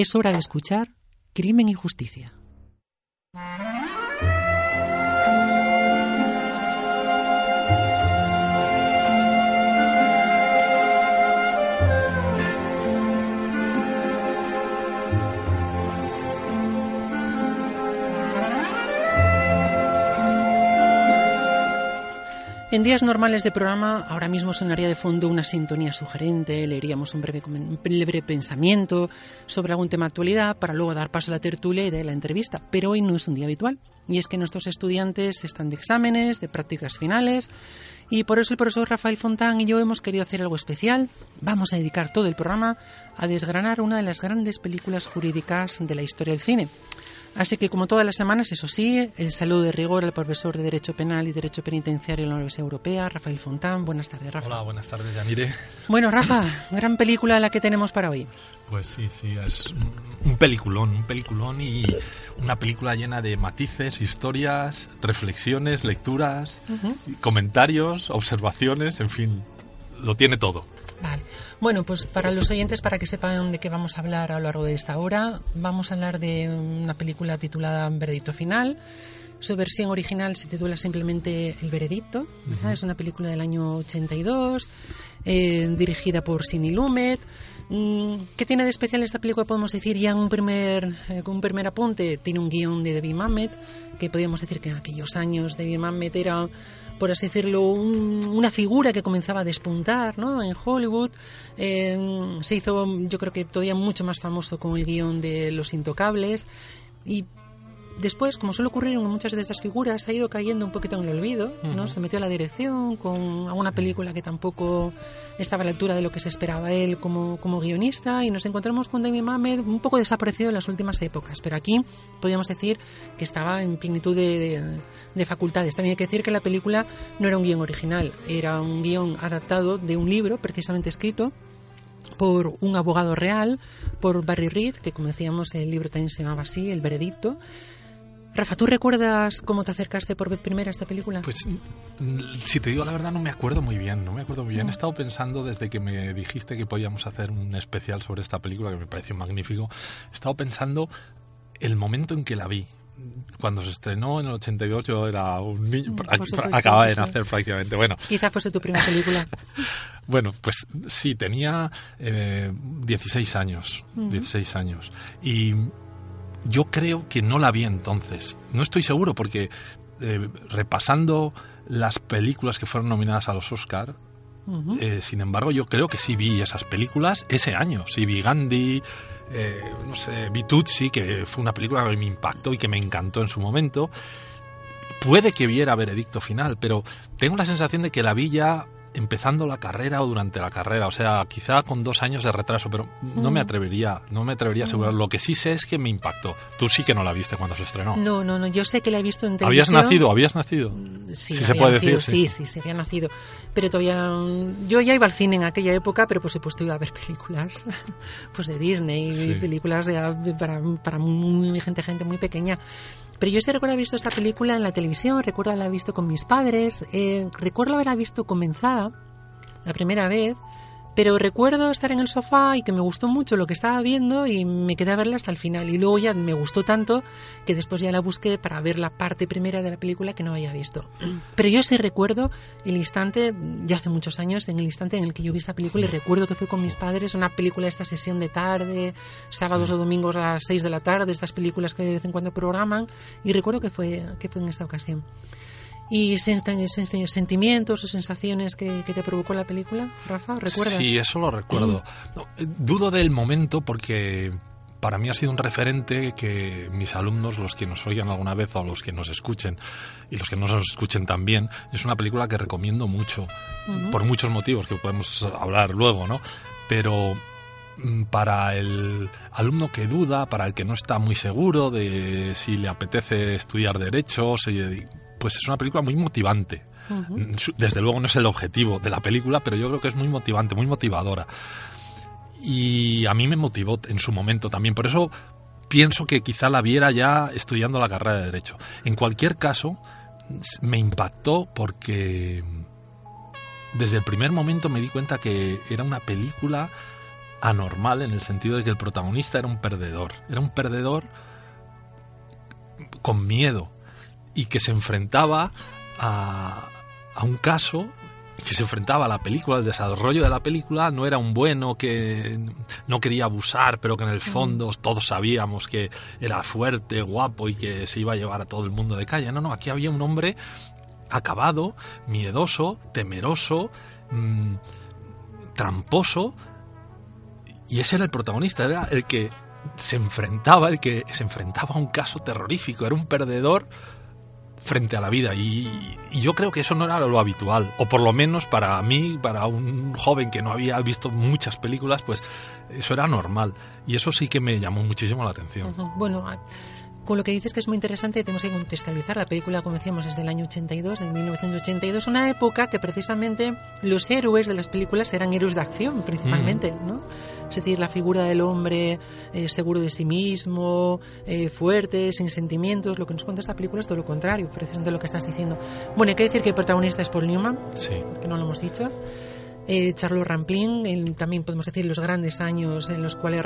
Es hora de escuchar Crimen y Justicia. En días normales de programa, ahora mismo sonaría de fondo una sintonía sugerente, leeríamos un breve, pensamiento sobre algún tema de actualidad para luego dar paso a la tertulia y de la entrevista. Pero hoy no es un día habitual. Y es que nuestros estudiantes están de exámenes, de prácticas finales, y por eso el profesor Rafael Fontán y yo hemos querido hacer algo especial. Vamos a dedicar todo el programa a desgranar una de las grandes películas jurídicas de la historia del cine. Así que, como todas las semanas, eso sí, el saludo de rigor al profesor de Derecho Penal y Derecho Penitenciario en la Universidad Europea, Rafael Fontán. Buenas tardes, Rafa. Hola, buenas tardes, Yanire. Bueno, Rafa, gran película la que tenemos para hoy. Pues sí, sí, es un peliculón, un peliculón y una película llena de matices, historias, reflexiones, lecturas, comentarios, observaciones, en fin, lo tiene todo. Vale. Bueno, pues para los oyentes, para que sepan de qué vamos a hablar a lo largo de esta hora, vamos a hablar de una película titulada Veredicto Final. Su versión original se titula simplemente El Veredicto. Es una película del año 82, eh, dirigida por Sidney Lumet. Mm, ¿Qué tiene de especial esta película? Podemos decir ya un primer, eh, un primer apunte. Tiene un guion de David Mamet, que podríamos decir que en aquellos años David Mamet era por así decirlo, una figura que comenzaba a despuntar ¿no? en Hollywood. Eh, se hizo, yo creo que todavía mucho más famoso con el guion de Los Intocables. Y después, como suele ocurrir en muchas de estas figuras, ha ido cayendo un poquito en el olvido, ¿no? Se metió a la dirección con alguna película que tampoco estaba a la altura de lo que se esperaba él como, como guionista y nos encontramos con David Mamet un poco desaparecido en las últimas épocas, pero aquí podríamos decir que estaba en plenitud de, de facultades. También hay que decir que la película no era un guion original, era un guion adaptado de un libro precisamente escrito por un abogado real, por Barry Reed, que como decíamos el libro también se llamaba así, El Veredicto, Rafa, ¿tú recuerdas cómo te acercaste por vez primera a esta película? Pues, si te digo la verdad, no me acuerdo muy bien, no me acuerdo muy bien. He estado pensando desde que me dijiste que podíamos hacer un especial sobre esta película, que me pareció magnífico, he estado pensando el momento en que la vi. Cuando se estrenó en el 88 era un niño, acababa de nacer prácticamente. Bueno, quizá fuese tu primera película. bueno, pues sí, tenía eh, 16 años, 16 años. Y yo creo que no la vi entonces. No estoy seguro porque eh, repasando las películas que fueron nominadas a los Oscar, eh, sin embargo, yo creo que sí vi esas películas ese año. Sí vi Gandhi, eh, no sé, vi Tutsi, que fue una película que me impactó y que me encantó en su momento. Puede que viera Veredicto Final, pero tengo la sensación de que la vi ya empezando la carrera o durante la carrera, o sea, quizá con dos años de retraso, pero no me atrevería, no me atrevería a asegurar. Lo que sí sé es que me impactó. Tú sí que no la viste cuando se estrenó. No, no, no, yo sé que la he visto en televisión. ¿Habías nacido? ¿Habías nacido? Sí, se puede decir. Sí. sí, sí, había nacido. Pero todavía, yo ya iba al cine en aquella época, pero por supuesto iba a ver películas, pues de Disney, películas de, para, para muy, gente, gente muy pequeña. Pero yo sí recuerdo haber visto esta película en la televisión, recuerdo haberla visto con mis padres, eh, recuerdo haberla visto comenzada la primera vez, pero recuerdo estar en el sofá y que me gustó mucho lo que estaba viendo y me quedé a verla hasta el final. Y luego ya me gustó tanto que después ya la busqué para ver la parte primera de la película que no había visto. Pero yo sí recuerdo el instante, ya hace muchos años, en el instante en el que yo vi esta película y recuerdo que fue con mis padres, una película de esta sesión de tarde, sábados o domingos a las 6 de la tarde, estas películas que de vez en cuando programan, y recuerdo que fue, que fue en esta ocasión. ¿Y sentimientos o sensaciones que, te provocó la película, Rafa? ¿Recuerdas? Sí, eso lo recuerdo. dudo del momento porque para mí ha sido un referente que mis alumnos, los que nos oigan alguna vez o los que nos escuchen y los que no nos escuchen también, es una película que recomiendo mucho, por muchos motivos que podemos hablar luego, ¿no? Pero mm, para el alumno que duda, para el que no está muy seguro de si le apetece estudiar derechos, pues es una película muy motivante. Desde luego no es el objetivo de la película, pero yo creo que es muy motivante, muy motivadora y a mí me motivó en su momento también. Por eso pienso que quizá la viera ya estudiando la carrera de Derecho. En cualquier caso, me impactó porque desde el primer momento me di cuenta que era una película anormal en el sentido de que el protagonista era un perdedor. Era un perdedor con miedo y que se enfrentaba a, a un caso que se enfrentaba a la película, el desarrollo de la película, no era un bueno que no quería abusar, pero que en el fondo todos sabíamos que era fuerte, guapo y que se iba a llevar a todo el mundo de calle. No, no, aquí había un hombre acabado, miedoso, temeroso, mm, tramposo, y ese era el protagonista, era el que se enfrentaba, el que se enfrentaba a un caso terrorífico, era un perdedor frente a la vida y, yo creo que eso no era lo habitual o por lo menos para mí para un joven que no había visto muchas películas pues eso era normal y eso sí que me llamó muchísimo la atención bueno con lo que dices que es muy interesante, tenemos que contextualizar. La película, como decíamos, es del año 82, del 1982, una época que precisamente los héroes de las películas eran héroes de acción, principalmente, mm. ¿no? Es decir, la figura del hombre eh, seguro de sí mismo, eh, fuerte, sin sentimientos. Lo que nos cuenta esta película es todo lo contrario, precisamente lo que estás diciendo. Bueno, hay que decir que el protagonista es Paul Newman, que no lo hemos dicho. Eh, Charlotte Rampling, también podemos decir los grandes años en los cuales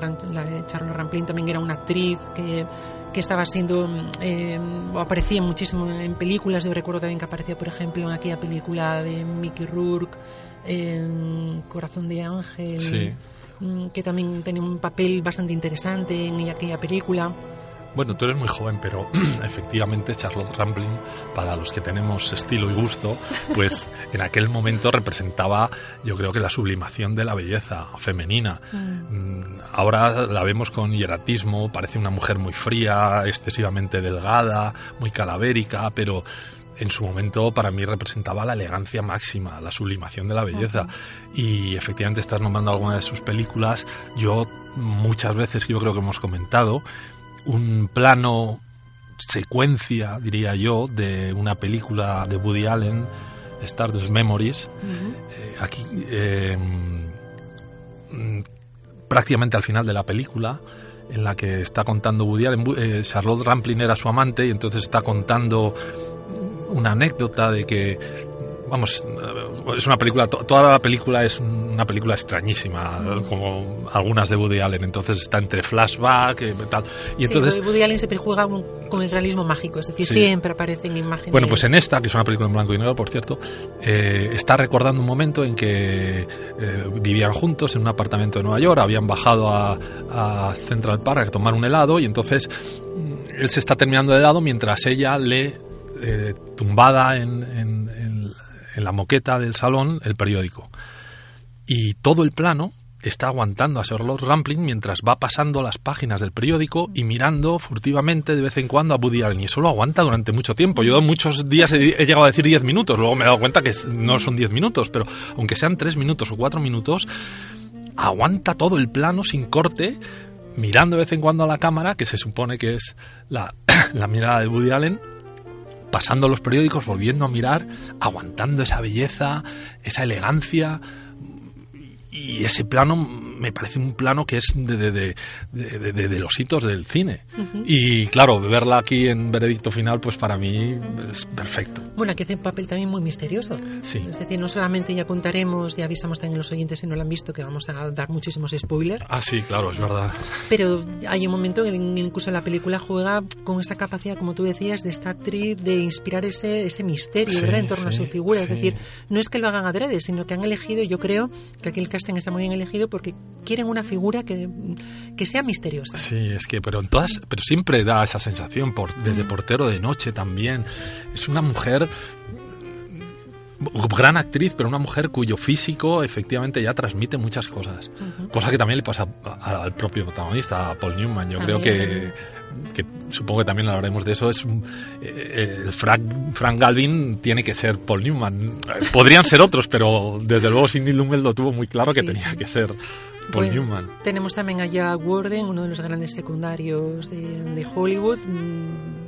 Charlotte Rampling también era una actriz que que estaba siendo eh, o aparecía muchísimo en películas. Yo recuerdo también que aparecía, por ejemplo, en aquella película de Mickey Rourke, en Corazón de Ángel, mm, que también tenía un papel bastante interesante en aquella película. Bueno, tú eres muy joven, pero efectivamente Charlotte Rampling, para los que tenemos estilo y gusto, pues en aquel momento representaba, yo creo que la sublimación de la belleza femenina. Mm. Mm, ahora la vemos con hieratismo, parece una mujer muy fría, excesivamente delgada, muy calavérica, pero en su momento para mí representaba la elegancia máxima, la sublimación de la belleza. Y efectivamente estás nombrando alguna de sus películas. Yo muchas veces, yo creo que hemos comentado, un plano secuencia, diría yo, de una película de Woody Allen, Stardust Memories. Eh, aquí, eh, mm, prácticamente al final de la película, en la que está contando Woody Allen, eh, Charlotte Rampling era su amante y entonces está contando una anécdota de que vamos, es una película, toda la película es una película extrañísima, como algunas de Woody Allen, entonces está entre flashback y tal. Y entonces, Woody Allen siempre juega con el realismo mágico, es decir, siempre aparecen imágenes. Bueno, pues en esta, que es una película en blanco y negro, por cierto, eh, está recordando un momento en que eh, vivían juntos en un apartamento de Nueva York, habían bajado a, Central Park a tomar un helado y entonces mm, él se está terminando el helado mientras ella lee eh, tumbada en la moqueta del salón el periódico. Y todo el plano está aguantando a Charlotte Rampling mientras va pasando las páginas del periódico y mirando furtivamente de vez en cuando a Woody Allen. Y eso lo aguanta durante mucho tiempo. Yo muchos días he, llegado a decir 10 minutos, luego me he dado cuenta que no son 10 minutos, pero aunque sean 3 minutos o 4 minutos, aguanta todo el plano sin corte, mirando de vez en cuando a la cámara, que se supone que es la, la mirada de Woody Allen, pasando los periódicos, volviendo a mirar, aguantando esa belleza, esa elegancia, y ese plano me parece un plano que es de, de, de, los hitos del cine. Y claro, verla aquí en Veredicto Final, pues para mí es perfecto. Bueno, aquí hace un papel también muy misterioso. Sí. Es decir, no solamente ya contaremos, ya avisamos también a los oyentes si no lo han visto, que vamos a dar muchísimos spoilers. Ah, sí, claro, es verdad. Pero hay un momento en el incluso la película juega con esta capacidad, como tú decías, de esta actriz de inspirar ese, ese misterio en torno a su figura. Es decir, no es que lo hagan adrede, sino que han elegido, yo creo que aquí el casting está muy bien elegido porque quieren una figura que, que sea misteriosa. Sí, es que, pero en todas, pero siempre da esa sensación, por, desde portero de noche también. Es una mujer gran actriz, pero una mujer cuyo físico efectivamente ya transmite muchas cosas. Cosa que también le pasa al propio protagonista, a Paul Newman. Yo creo que, que, supongo que también hablaremos de eso. Es eh, Frank, Frank, Galvin tiene que ser Paul Newman. Podrían ser otros, pero desde luego Sidney Lumet lo tuvo muy claro que tenía que ser Paul Newman. Tenemos también allá Warden, uno de los grandes secundarios de, de Hollywood mm,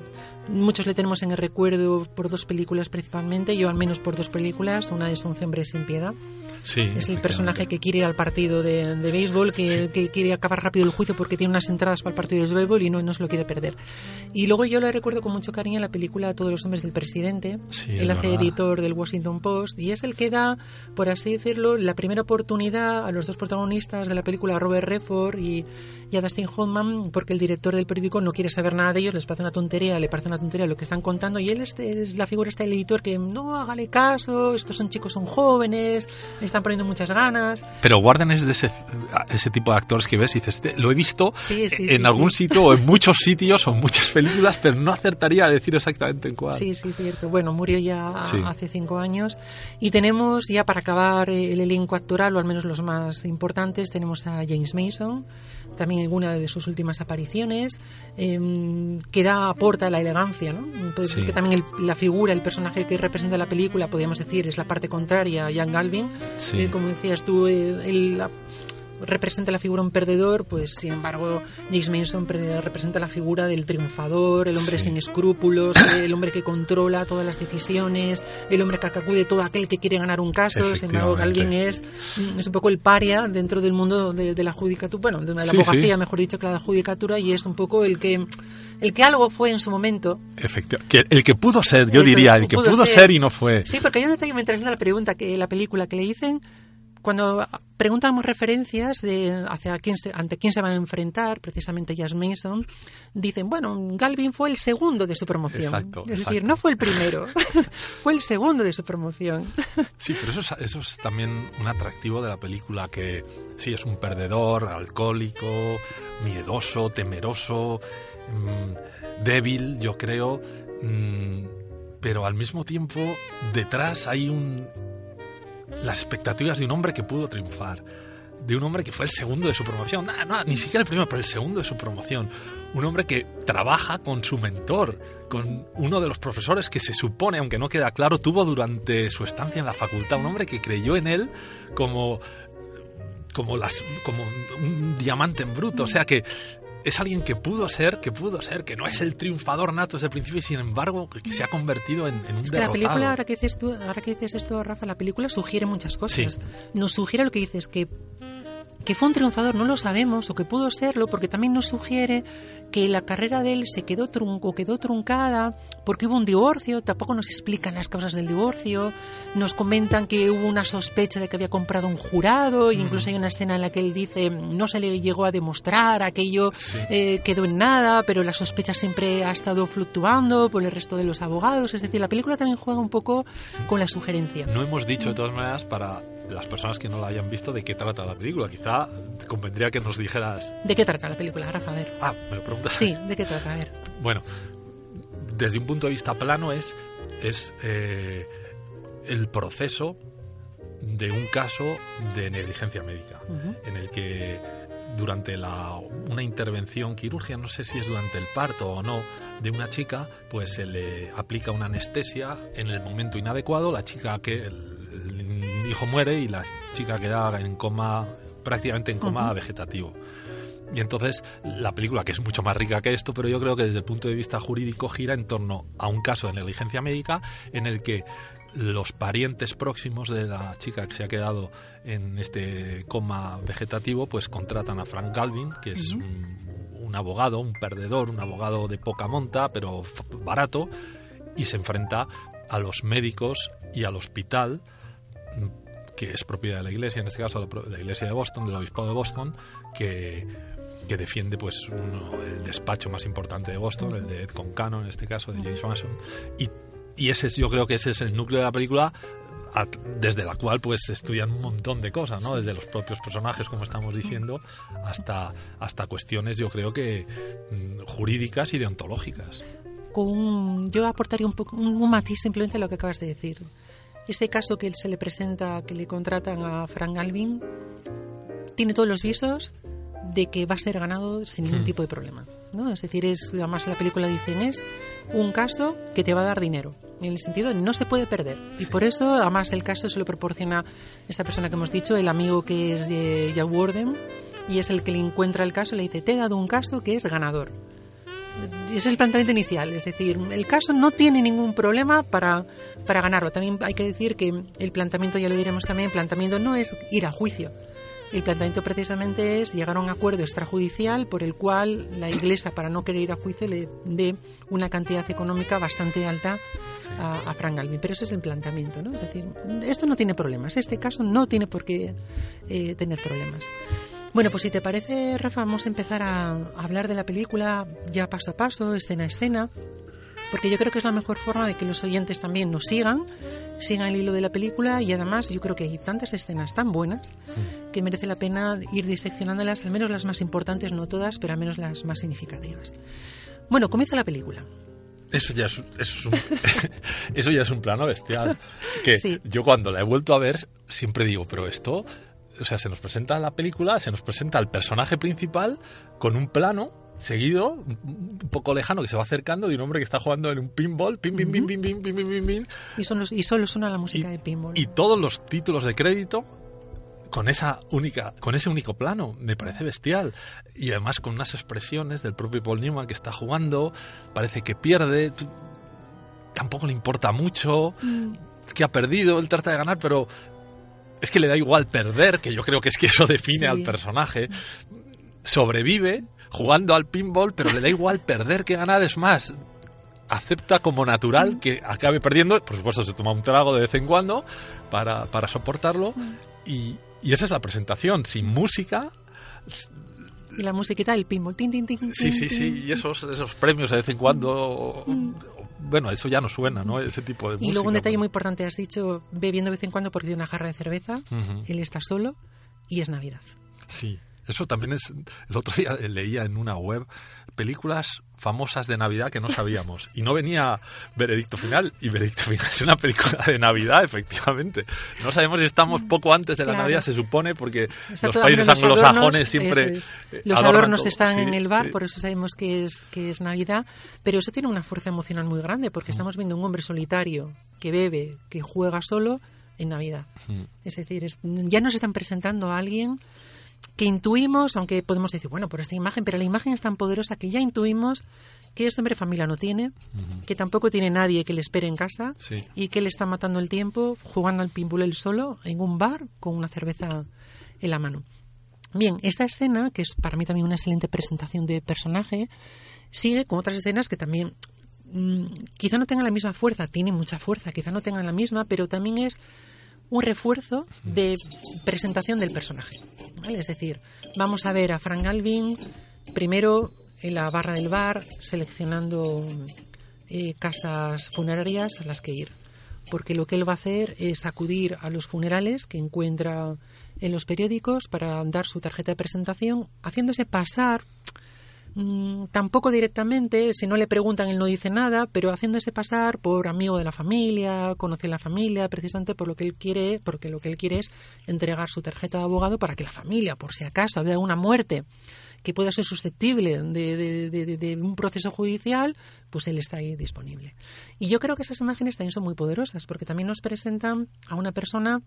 Muchos le tenemos en el recuerdo por dos películas principalmente, yo al menos por dos películas. Una es Un hombre sin piedad, es el personaje que quiere ir al partido de, béisbol, que, quiere acabar rápido el juicio porque tiene unas entradas para el partido de béisbol y no, no se lo quiere perder. Y luego yo lo recuerdo con mucho cariño en la película Todos los hombres del presidente. Él hace editor del Washington Post y es el que da, por así decirlo, la primera oportunidad a los dos protagonistas de la película, Robert Redford y, a Dustin Hoffman, porque el director del periódico no quiere saber nada de ellos, les parece una tontería, le parece una tontería lo que están contando y él es la figura, este editor que no hágale caso, estos son chicos, son jóvenes, están poniendo muchas ganas. Pero Warden es de ese, ese tipo de actores que ves y dices, lo he visto en algún sitio o en muchos sitios o en muchas películas, pero no acertaría a decir exactamente en cuál. Sí, sí, cierto. Bueno, murió ya hace cinco años. Y tenemos ya para acabar el elenco actoral, o al menos los más importantes, tenemos a James Mason, también en una de sus últimas apariciones, em, que da aporta la elegancia, ¿no? Que también la figura, el personaje que representa la película, podríamos decir, es la parte contraria a Jan Galvin. Como decías tú, eh, representa la figura un perdedor, pues sin embargo James Mason representa la figura del triunfador, el hombre sin escrúpulos, el hombre que controla todas las decisiones, el hombre que acude todo aquel que quiere ganar un caso, sin embargo alguien es, es un poco el paria dentro del mundo de, la judicatura, bueno, de la abogacía, mejor dicho, que la judicatura, y es un poco el que el que algo fue en su momento. Efectivamente. El que pudo ser, yo diría, el que pudo, ser. y no fue. Sí, porque hay un detalle mientras la pregunta que la película que le dicen cuando preguntamos referencias de hacia quién ante quién se van a enfrentar, precisamente Jazz Mason, dicen, bueno, Galvin fue el segundo de su promoción. Exacto, es decir, no fue el primero, fue el segundo de su promoción. sí, pero eso es, eso es también un atractivo de la película, que sí, es un perdedor, alcohólico, miedoso, temeroso, mm, débil, yo creo, mm, pero al mismo tiempo detrás hay un las expectativas de un hombre que pudo triunfar, de un hombre que fue el segundo de su promoción, nada, ni siquiera el primero, pero el segundo de su promoción, un hombre que trabaja con su mentor, con uno de los profesores que se supone, aunque no queda claro, tuvo durante su estancia en la facultad, un hombre que creyó en él como como las como un diamante en bruto, o sea que es alguien que pudo ser, que pudo ser, que no es el triunfador nato desde el principio y sin embargo que se ha convertido en, un es que La película, ahora que dices tú, ahora que dices esto, Rafa, la película sugiere muchas cosas. Nos sugiere lo que dices, que que fue un triunfador no lo sabemos o que pudo serlo porque también nos sugiere que la carrera de él se quedó trunco, quedó truncada porque hubo un divorcio, tampoco nos explican las causas del divorcio, nos comentan que hubo una sospecha de que había comprado un jurado, e incluso hay una escena en la que él dice no se le llegó a demostrar, aquello eh, quedó en nada, pero la sospecha siempre ha estado fluctuando por el resto de los abogados, es decir, la película también juega un poco con la sugerencia. No hemos dicho de todas maneras para las personas que no la hayan visto de qué trata la película. Quizá te convendría que nos dijeras. ¿De qué trata la película, Rafa? A ver. Ah, me lo Sí, ¿de qué trata? A ver. Bueno, desde un punto de vista plano es, es eh, el proceso de un caso de negligencia médica, en el que durante la, una intervención quirúrgica, no sé si es durante el parto o no, de una chica, pues se le aplica una anestesia en el momento inadecuado, la chica que el hijo muere y la chica queda en coma, prácticamente en coma vegetativo. Y entonces la película, que es mucho más rica que esto, pero yo creo que desde el punto de vista jurídico gira en torno a un caso de negligencia médica en el que los parientes próximos de la chica que se ha quedado en este coma vegetativo, pues contratan a Frank Galvin, que es un, un, abogado, un perdedor, un abogado de poca monta, pero barato, y se enfrenta a los médicos y al hospital que es propiedad de la iglesia, en este caso de la iglesia de Boston, del obispado de Boston, que, que defiende pues el despacho más importante de Boston, el de Ed Concano, en este caso, de James Mason. Y, y ese es, yo creo que ese es el núcleo de la película desde la cual pues se estudian un montón de cosas, ¿no? Desde los propios personajes, como estamos diciendo, hasta, hasta cuestiones, yo creo que mm, jurídicas y deontológicas. Con, yo aportaría un, poco, un, matiz simplemente a lo que acabas de decir Este caso que se le presenta, que le contratan a Frank Alvin, tiene todos los visos de que va a ser ganado sin ningún Hmm. tipo de problema. ¿no? Es decir, es, además la película dicen es un caso que te va a dar dinero. En el sentido no se puede perder. Y por eso, además, el caso se lo proporciona esta persona que hemos dicho, el amigo que es de Jack Warden, y es el que le encuentra el caso y le dice, te he dado un caso que es ganador. Ese es el planteamiento inicial, es decir, el caso no tiene ningún problema para, para ganarlo. También hay que decir que el planteamiento, ya lo diremos también, el planteamiento no es ir a juicio. El planteamiento precisamente es llegar a un acuerdo extrajudicial por el cual la Iglesia, para no querer ir a juicio, le dé una cantidad económica bastante alta a, a Frank Galvin. Pero ese es el planteamiento, ¿no? Es decir, esto no tiene problemas, este caso no tiene por qué eh, tener problemas. Bueno, pues si te parece, Rafa, vamos a empezar a, a hablar de la película ya paso a paso, escena a escena, porque yo creo que es la mejor forma de que los oyentes también nos sigan, sigan el hilo de la película y además yo creo que hay tantas escenas tan buenas que merece la pena ir diseccionándolas, al menos las más importantes, no todas, pero al menos las más significativas. Bueno, comienza la película. Eso ya es, eso es un, eso ya es un plano bestial. Que Sí. yo cuando la he vuelto a ver siempre digo, pero esto, o sea, se nos presenta la película, se nos presenta el personaje principal con un plano seguido, un poco lejano, que se va acercando de un hombre que está jugando en un pinball, pim, pim, pim, pim, pim, pim, pim, pim, pim, Y, son los- y solo suena la música y, de pinball. y todos los títulos de crédito con esa única con ese único plano me parece bestial. Y además con unas expresiones del propio Paul Newman que está jugando parece que pierde tampoco le importa mucho que ha perdido él trata de ganar pero es que le da igual perder que yo creo que es que eso define Sí. al personaje sobrevive jugando al pinball pero le da igual perder que ganar es más acepta como natural que acabe perdiendo. Por supuesto, se toma un trago de vez en cuando para, para soportarlo. Y, y esa es la presentación. Sin música. Y la musiquita del pinball. Tin, tin, tin, Sí, tin, sí, sí. Y esos, esos premios de vez en cuando. Bueno, eso ya no suena, ¿no? Ese tipo de música. Y luego un detalle muy importante, has dicho, bebiendo de vez en cuando porque tiene una jarra de cerveza, él está solo y es Navidad. Sí. Eso también es. El otro día leía en una web películas famosas de Navidad que no sabíamos. Y no venía Veredicto Final. Y Veredicto Final es una película de Navidad, efectivamente. No sabemos si estamos poco antes de la Claro. Navidad, se supone, porque Está los países los anglosajones adornos, siempre. es. eh, Los adornos todo. están Sí, en el bar, sí. por eso sabemos que es, que es Navidad, pero eso tiene una fuerza emocional muy grande, Mm. porque estamos viendo un hombre solitario que bebe, que juega solo en Navidad. Mm. Es decir, es- ya nos están presentando a alguien que intuimos, aunque podemos decir, bueno, por esta imagen, pero la imagen es tan poderosa que ya intuimos que este hombre familia no tiene, que tampoco tiene nadie que le espere en casa Sí. y que le está matando el tiempo jugando al pinball él solo en un bar con una cerveza en la mano. Bien, esta escena, que es para mí también una excelente presentación de personaje, sigue con otras escenas que también mm, quizá no tengan la misma fuerza, tiene mucha fuerza, quizá no tengan la misma, pero también es un refuerzo de presentación del personaje. ¿vale? Es decir, vamos a ver a Frank Alvin primero en la barra del bar seleccionando eh, casas funerarias a las que ir. Porque lo que él va a hacer es acudir a los funerales que encuentra en los periódicos para dar su tarjeta de presentación, haciéndose pasar Mm, tampoco directamente, si no le preguntan él no dice nada, pero haciéndose pasar por amigo de la familia, conoce la familia, precisamente por lo que él quiere, porque lo que él quiere es entregar su tarjeta de abogado para que la familia, por si acaso había alguna muerte que pueda ser susceptible de, de- de- de- de un proceso judicial, pues él está ahí disponible. Y yo creo que esas imágenes también son muy poderosas, porque también nos presentan a una persona,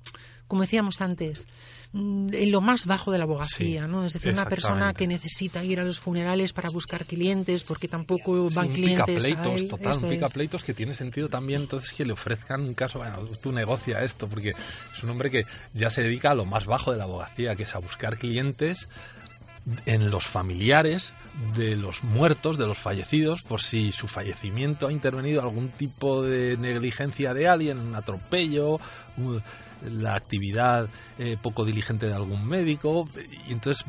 como decíamos antes, mm, en lo más bajo de la abogacía, Sí, ¿no? Es decir, una persona que necesita ir a los funerales para buscar clientes, porque tampoco Sí, van un clientes a picapleitos, él. total, un es. picapleitos que tiene sentido también entonces que le ofrezcan un caso, bueno, tú negocia esto, porque es un hombre que ya se dedica a lo más bajo de la abogacía, que es a buscar clientes en los familiares de los muertos, de los fallecidos, por si su fallecimiento ha intervenido algún tipo de negligencia de alguien, un atropello, la actividad eh, poco diligente de algún médico, y entonces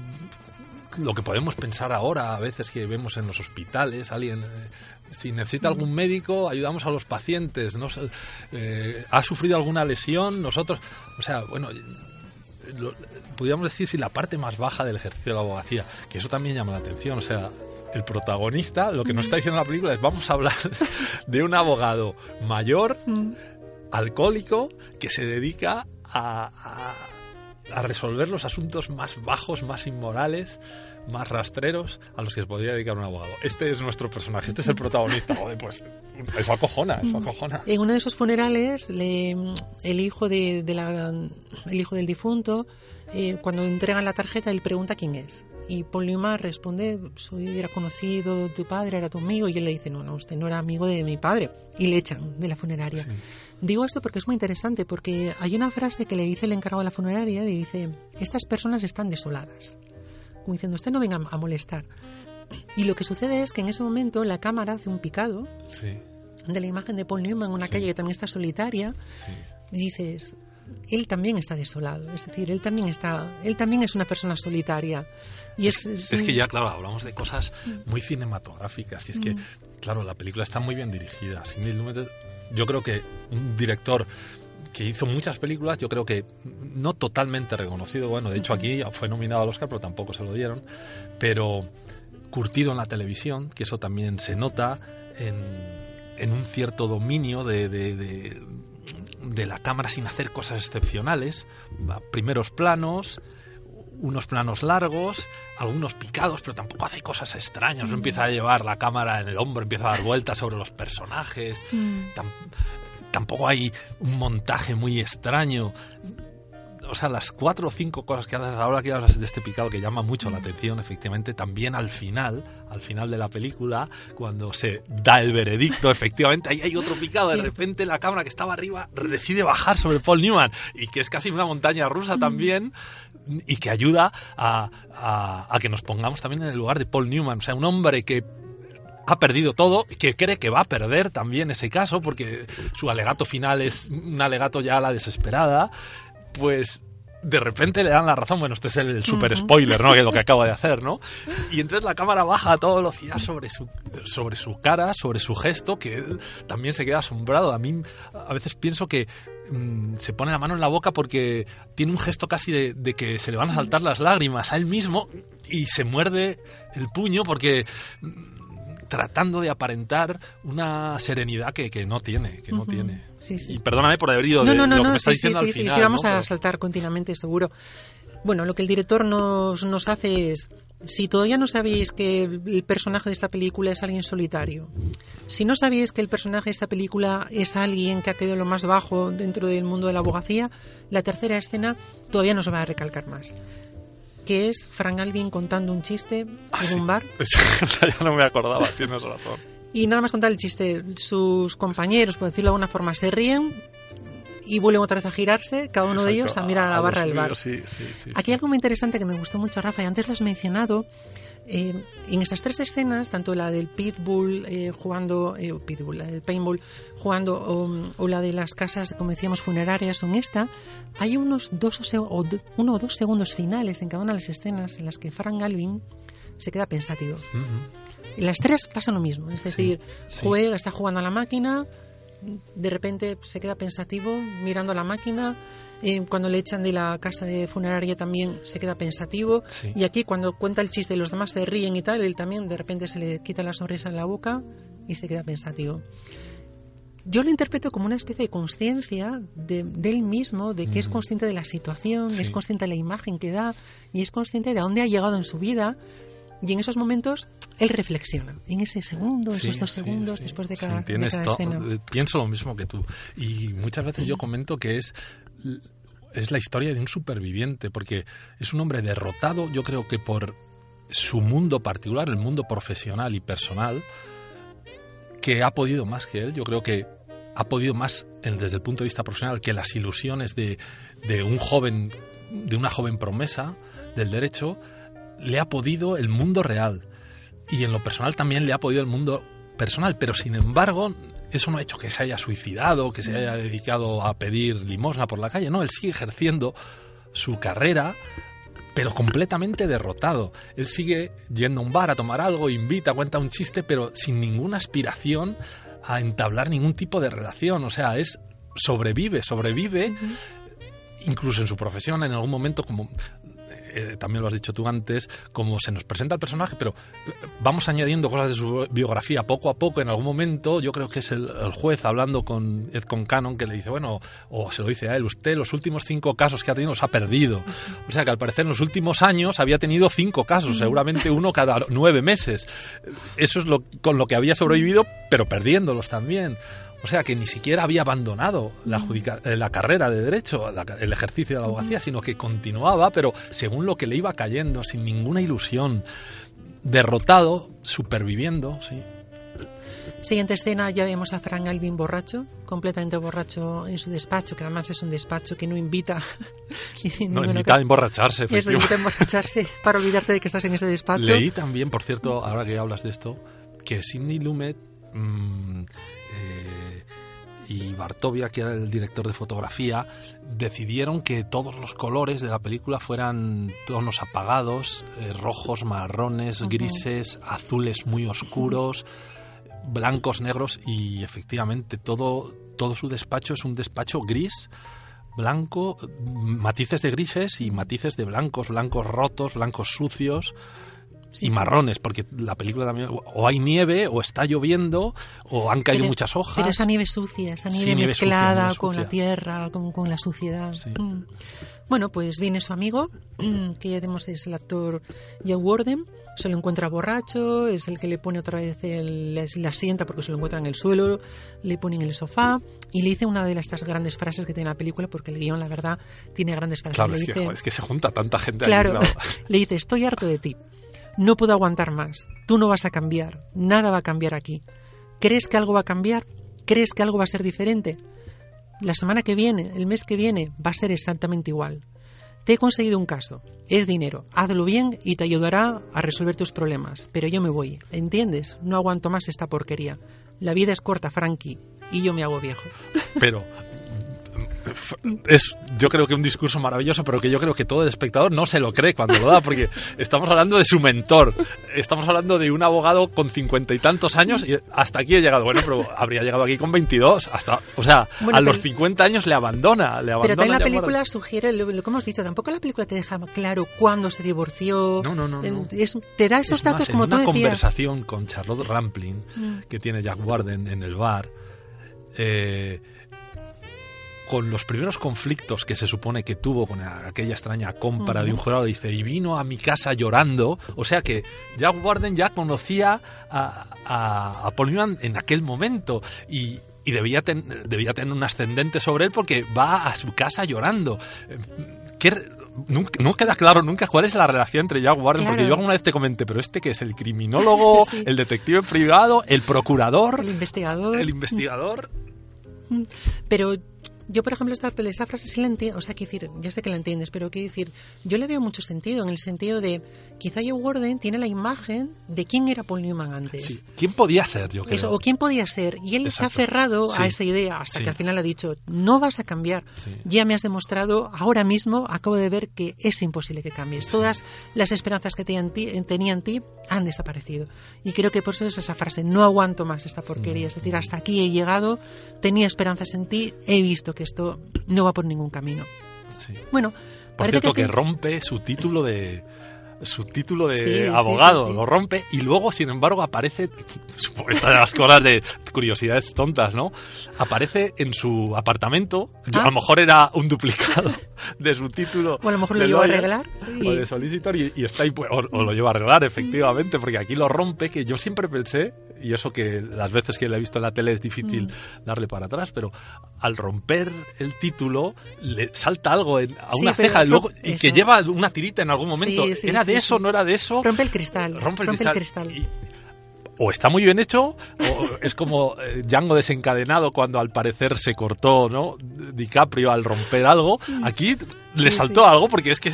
lo que podemos pensar ahora, a veces que vemos en los hospitales, alguien, eh, si necesita algún médico, ayudamos a los pacientes, no eh, ha sufrido alguna lesión, nosotros, o sea, bueno, lo- podríamos decir si la parte más baja del ejercicio de la abogacía, que eso también llama la atención, o sea, el protagonista, lo que nos está diciendo la película es vamos a hablar de un abogado mayor alcohólico que se dedica a, a, a resolver los asuntos más bajos, más inmorales, más rastreros a los que se podría dedicar un abogado. Este es nuestro personaje, este es el protagonista. Joder, pues eso acojona, eso acojona. En uno de esos funerales, le, el hijo de, de la, el hijo del difunto, eh, cuando entregan la tarjeta, él pregunta quién es. Y Newman responde, soy, era conocido, tu padre era tu amigo. Y él le dice, no, no, usted no era amigo de mi padre. Y le echan de la funeraria. Sí. Digo esto porque es muy interesante, porque hay una frase que le dice el encargado de la funeraria, le dice, estas personas están desoladas. Como diciendo, usted no venga a molestar. Y lo que sucede es que en ese momento la cámara hace un picado Sí, de la imagen de Paul Newman en una Sí. calle que también está solitaria sí. y dices, él también está desolado, es decir, él también está, él también es una persona solitaria. Y es, es Es que ya, claro, hablamos de cosas muy cinematográficas y es que, claro, la película está muy bien dirigida. Yo creo que un director que hizo muchas películas, yo creo que no totalmente reconocido, bueno, de hecho aquí fue nominado al Oscar, pero tampoco se lo dieron, pero curtido en la televisión, que eso también se nota en, en un cierto dominio de, de- de- de la cámara sin hacer cosas excepcionales, primeros planos, unos planos largos, algunos picados, pero tampoco hace cosas extrañas. No empieza a llevar la cámara en el hombro, empieza a dar vueltas sobre los personajes. Mm. Tampoco hay un montaje muy extraño. O sea, las cuatro o cinco cosas que haces ahora que hablas de este picado que llama mucho la atención, efectivamente, también al final, al final de la película, cuando se da el veredicto, efectivamente, ahí hay otro picado. De repente la cámara que estaba arriba decide bajar sobre Paul Newman y que es casi una montaña rusa también y que ayuda a, a- a que nos pongamos también en el lugar de Paul Newman. O sea, un hombre que ha perdido todo, que cree que va a perder también ese caso, porque su alegato final es un alegato ya a la desesperada, pues de repente le dan la razón. Bueno, este es el super spoiler, ¿no? Que es lo que acaba de hacer, ¿no? Y entonces la cámara baja a toda velocidad sobre su, sobre su cara, sobre su gesto, que él también se queda asombrado. A mí a veces pienso que mm, se pone la mano en la boca porque tiene un gesto casi de, de que se le van a saltar las lágrimas a él mismo y se muerde el puño porque tratando de aparentar una serenidad que, que no tiene, que no tiene. Sí, sí. Y perdóname por haber ido No, de no, no, lo que no, me está sí, diciendo sí, al sí, final. sí, vamos a Pero- saltar continuamente, seguro. Bueno, lo que el director nos, nos hace es, si todavía no sabéis que el personaje de esta película es alguien solitario, si no sabéis que el personaje de esta película es alguien que ha quedado lo más bajo dentro del mundo de la abogacía, la tercera escena todavía nos va a recalcar más, que es Frank Alvin contando un chiste Ah, en sí. un bar ya no me acordaba, tienes razón. y nada más contar el chiste, sus compañeros, por decirlo de alguna forma, se ríen y vuelven otra vez a girarse, cada uno de ellos a mirar a la barra del bar. Sí, sí, sí, Aquí hay algo muy interesante que me gustó mucho, Rafa, y antes lo has mencionado. Eh, en estas tres escenas, tanto la del pitbull eh, jugando, eh, pitbull, la del paintball jugando, o, o la de las casas, como decíamos, funerarias, o en esta, hay unos dos o, o uno o dos segundos finales en cada una de las escenas en las que Frank Galvin se queda pensativo. Ujú. En las tres pasa lo mismo, es decir, sí. juega, está jugando a la máquina, de repente se queda pensativo mirando a la máquina. Eh, cuando le echan de la casa de funeraria también se queda pensativo. Sí. Y aquí cuando cuenta el chiste los demás se ríen y tal, él también de repente se le quita la sonrisa en la boca y se queda pensativo. Yo lo interpreto como una especie de conciencia de, de él mismo, de que es consciente de la situación, Sí. es consciente de la imagen que da y es consciente de a dónde ha llegado en su vida. Y en esos momentos él reflexiona. En ese segundo, Sí, esos dos sí, segundos sí. después de cada, de cada escena. eh, Pienso lo mismo que tú. Y muchas veces yo comento que es, es la historia de un superviviente, porque es un hombre derrotado, yo creo que por su mundo particular, el mundo profesional y personal, que ha podido más que él. Yo creo que ha podido más desde el punto de vista profesional que las ilusiones de, de un joven, de una joven promesa del derecho, le ha podido el mundo real. Y en lo personal también le ha podido el mundo personal, pero sin embargo, eso no ha hecho que se haya suicidado, que se haya dedicado a pedir limosna por la calle. No, él sigue ejerciendo su carrera, pero completamente derrotado. Él sigue yendo a un bar a tomar algo, invita, cuenta un chiste, pero sin ninguna aspiración a entablar ningún tipo de relación. O sea, es sobrevive, sobrevive, incluso en su profesión, en algún momento como eh, también lo has dicho tú antes, como se nos presenta el personaje, pero eh, vamos añadiendo cosas de su biografía poco a poco. En algún momento, yo creo que es el, juez hablando con Ed Con Cannon que le dice, bueno, o se lo dice a él, usted los últimos cinco casos que ha tenido los ha perdido. O sea que al parecer en los últimos años había tenido cinco casos, seguramente uno cada nueve meses. Eso es lo, con lo que había sobrevivido, pero perdiéndolos también. O sea que ni siquiera había abandonado la, eh, la carrera de derecho, el ejercicio de la abogacía, sino que continuaba, pero según lo que le iba cayendo, sin ninguna ilusión, derrotado, superviviendo, sí. Siguiente escena, ya vemos a Frank Alvin borracho, completamente borracho en su despacho, que además es un despacho que no invita. no invita a emborracharse. Eso, invita a emborracharse para olvidarte de que estás en ese despacho. Leí también, por cierto, ahora que hablas de esto, que Sidney Lumet mm, eh, y Bartovia, que era el director de fotografía, decidieron que todos los colores de la película fueran tonos apagados, eh, rojos, marrones, grises, azules muy oscuros, blancos, negros y efectivamente todo, todo su despacho es un despacho gris blanco, matices de grises y matices de blancos, blancos rotos, blancos sucios y marrones, porque la película también o hay nieve, o está lloviendo, o han caído muchas hojas. Pero esa nieve sucia, esa nieve mezclada con la tierra, con, con la suciedad. Mm. Bueno, pues viene su amigo, que ya vemos es el actor Joe Warden, se lo encuentra borracho, es el que le pone otra vez el, la asienta porque se lo encuentra en el suelo, le pone en el sofá y le dice una de estas grandes frases que tiene la película, porque el guion, la verdad, tiene grandes frases. Claro, le es, dice, que, es que se junta tanta gente. Claro, le dice, estoy harto de ti. No puedo aguantar más. Tú no vas a cambiar. Nada va a cambiar aquí. ¿Crees que algo va a cambiar? ¿Crees que algo va a ser diferente? La semana que viene, el mes que viene, va a ser exactamente igual. Te he conseguido un caso. Es dinero. Hazlo bien y te ayudará a resolver tus problemas. Pero yo me voy. ¿Entiendes? No aguanto más esta porquería. La vida es corta, Frankie. Y yo me hago viejo. Pero es yo creo que un discurso maravilloso, pero que yo creo que todo el espectador no se lo cree cuando lo da, porque estamos hablando de su mentor, estamos hablando de un abogado con cincuenta y tantos años y hasta aquí he llegado. Bueno, pero habría llegado aquí con 22, hasta, o sea, a los 50 años le abandona, le abandona. Pero también la película sugiere, lo, que hemos dicho, tampoco la película te deja claro cuándo se divorció. No, no, no. te da esos datos como en tú una conversación con Charlotte Rampling, mm. que tiene Jack Warden en el bar, eh, con los primeros conflictos que se supone que tuvo con aquella extraña compra de un jurado, dice, y vino a mi casa llorando. O sea que Jack Warden ya conocía a, a, Paul Newman en aquel momento y, y debía, debía tener un ascendente sobre él porque va a su casa llorando. no queda claro nunca cuál es la relación entre Jack Warden, porque yo alguna vez te comenté, pero este que es el criminólogo, el detective privado, el procurador, el investigador. El investigador. Pero yo, por ejemplo, esta, esa frase sí la entiendo, o sea, quiero decir, ya sé que la entiendes, pero quiero decir, yo le veo mucho sentido, en el sentido de, quizá Joe Warden tiene la imagen de quién era Paul Newman antes. Sí, ¿quién podía ser, yo creo? o quién podía ser, y él se ha aferrado a esa idea hasta que al final ha dicho, no vas a cambiar, ya me has demostrado, ahora mismo acabo de ver que es imposible que cambies. Todas las esperanzas que tenía en ti han desaparecido. Y creo que por eso es esa frase, no aguanto más esta porquería, es decir, hasta aquí he llegado, tenía esperanzas en ti, he visto que esto no va por ningún camino. Bueno, por cierto que, rompe su título de su título de abogado, lo rompe y luego, sin embargo, aparece, esta de las cosas de curiosidades tontas, ¿no? Aparece en su apartamento, a lo ah. mejor era un duplicado de su título. O a lo mejor lo lleva a arreglar. O de solicitor y, está ahí, pues, o, lo lleva a arreglar, efectivamente, porque aquí lo rompe, que yo siempre pensé, y eso que las veces que le he visto en la tele es difícil mm. darle para atrás, pero al romper el título le salta algo a una ceja y que lleva una tirita en algún momento. ¿Era de eso? ¿No era de eso? Rompe el cristal. Rompe el cristal. o está muy bien hecho, o es como eh, Django desencadenado cuando al parecer se cortó, ¿no? DiCaprio al romper algo. Mm. Aquí le saltó algo porque es que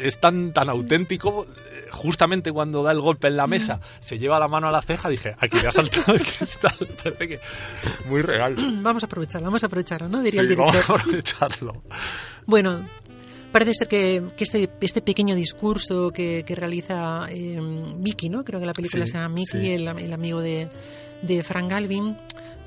es, tan, tan auténtico justamente cuando da el golpe en la mesa, se lleva la mano a la ceja, dije, aquí le ha saltado el cristal. Parece que muy real. Vamos a aprovecharlo, vamos a aprovecharlo, ¿no? Diría el director. Vamos a aprovecharlo. Bueno, parece ser que, este, este, pequeño discurso que, realiza eh, Mickey, ¿no? Creo que la película se llama Mickey, el, amigo de, de Frank Galvin,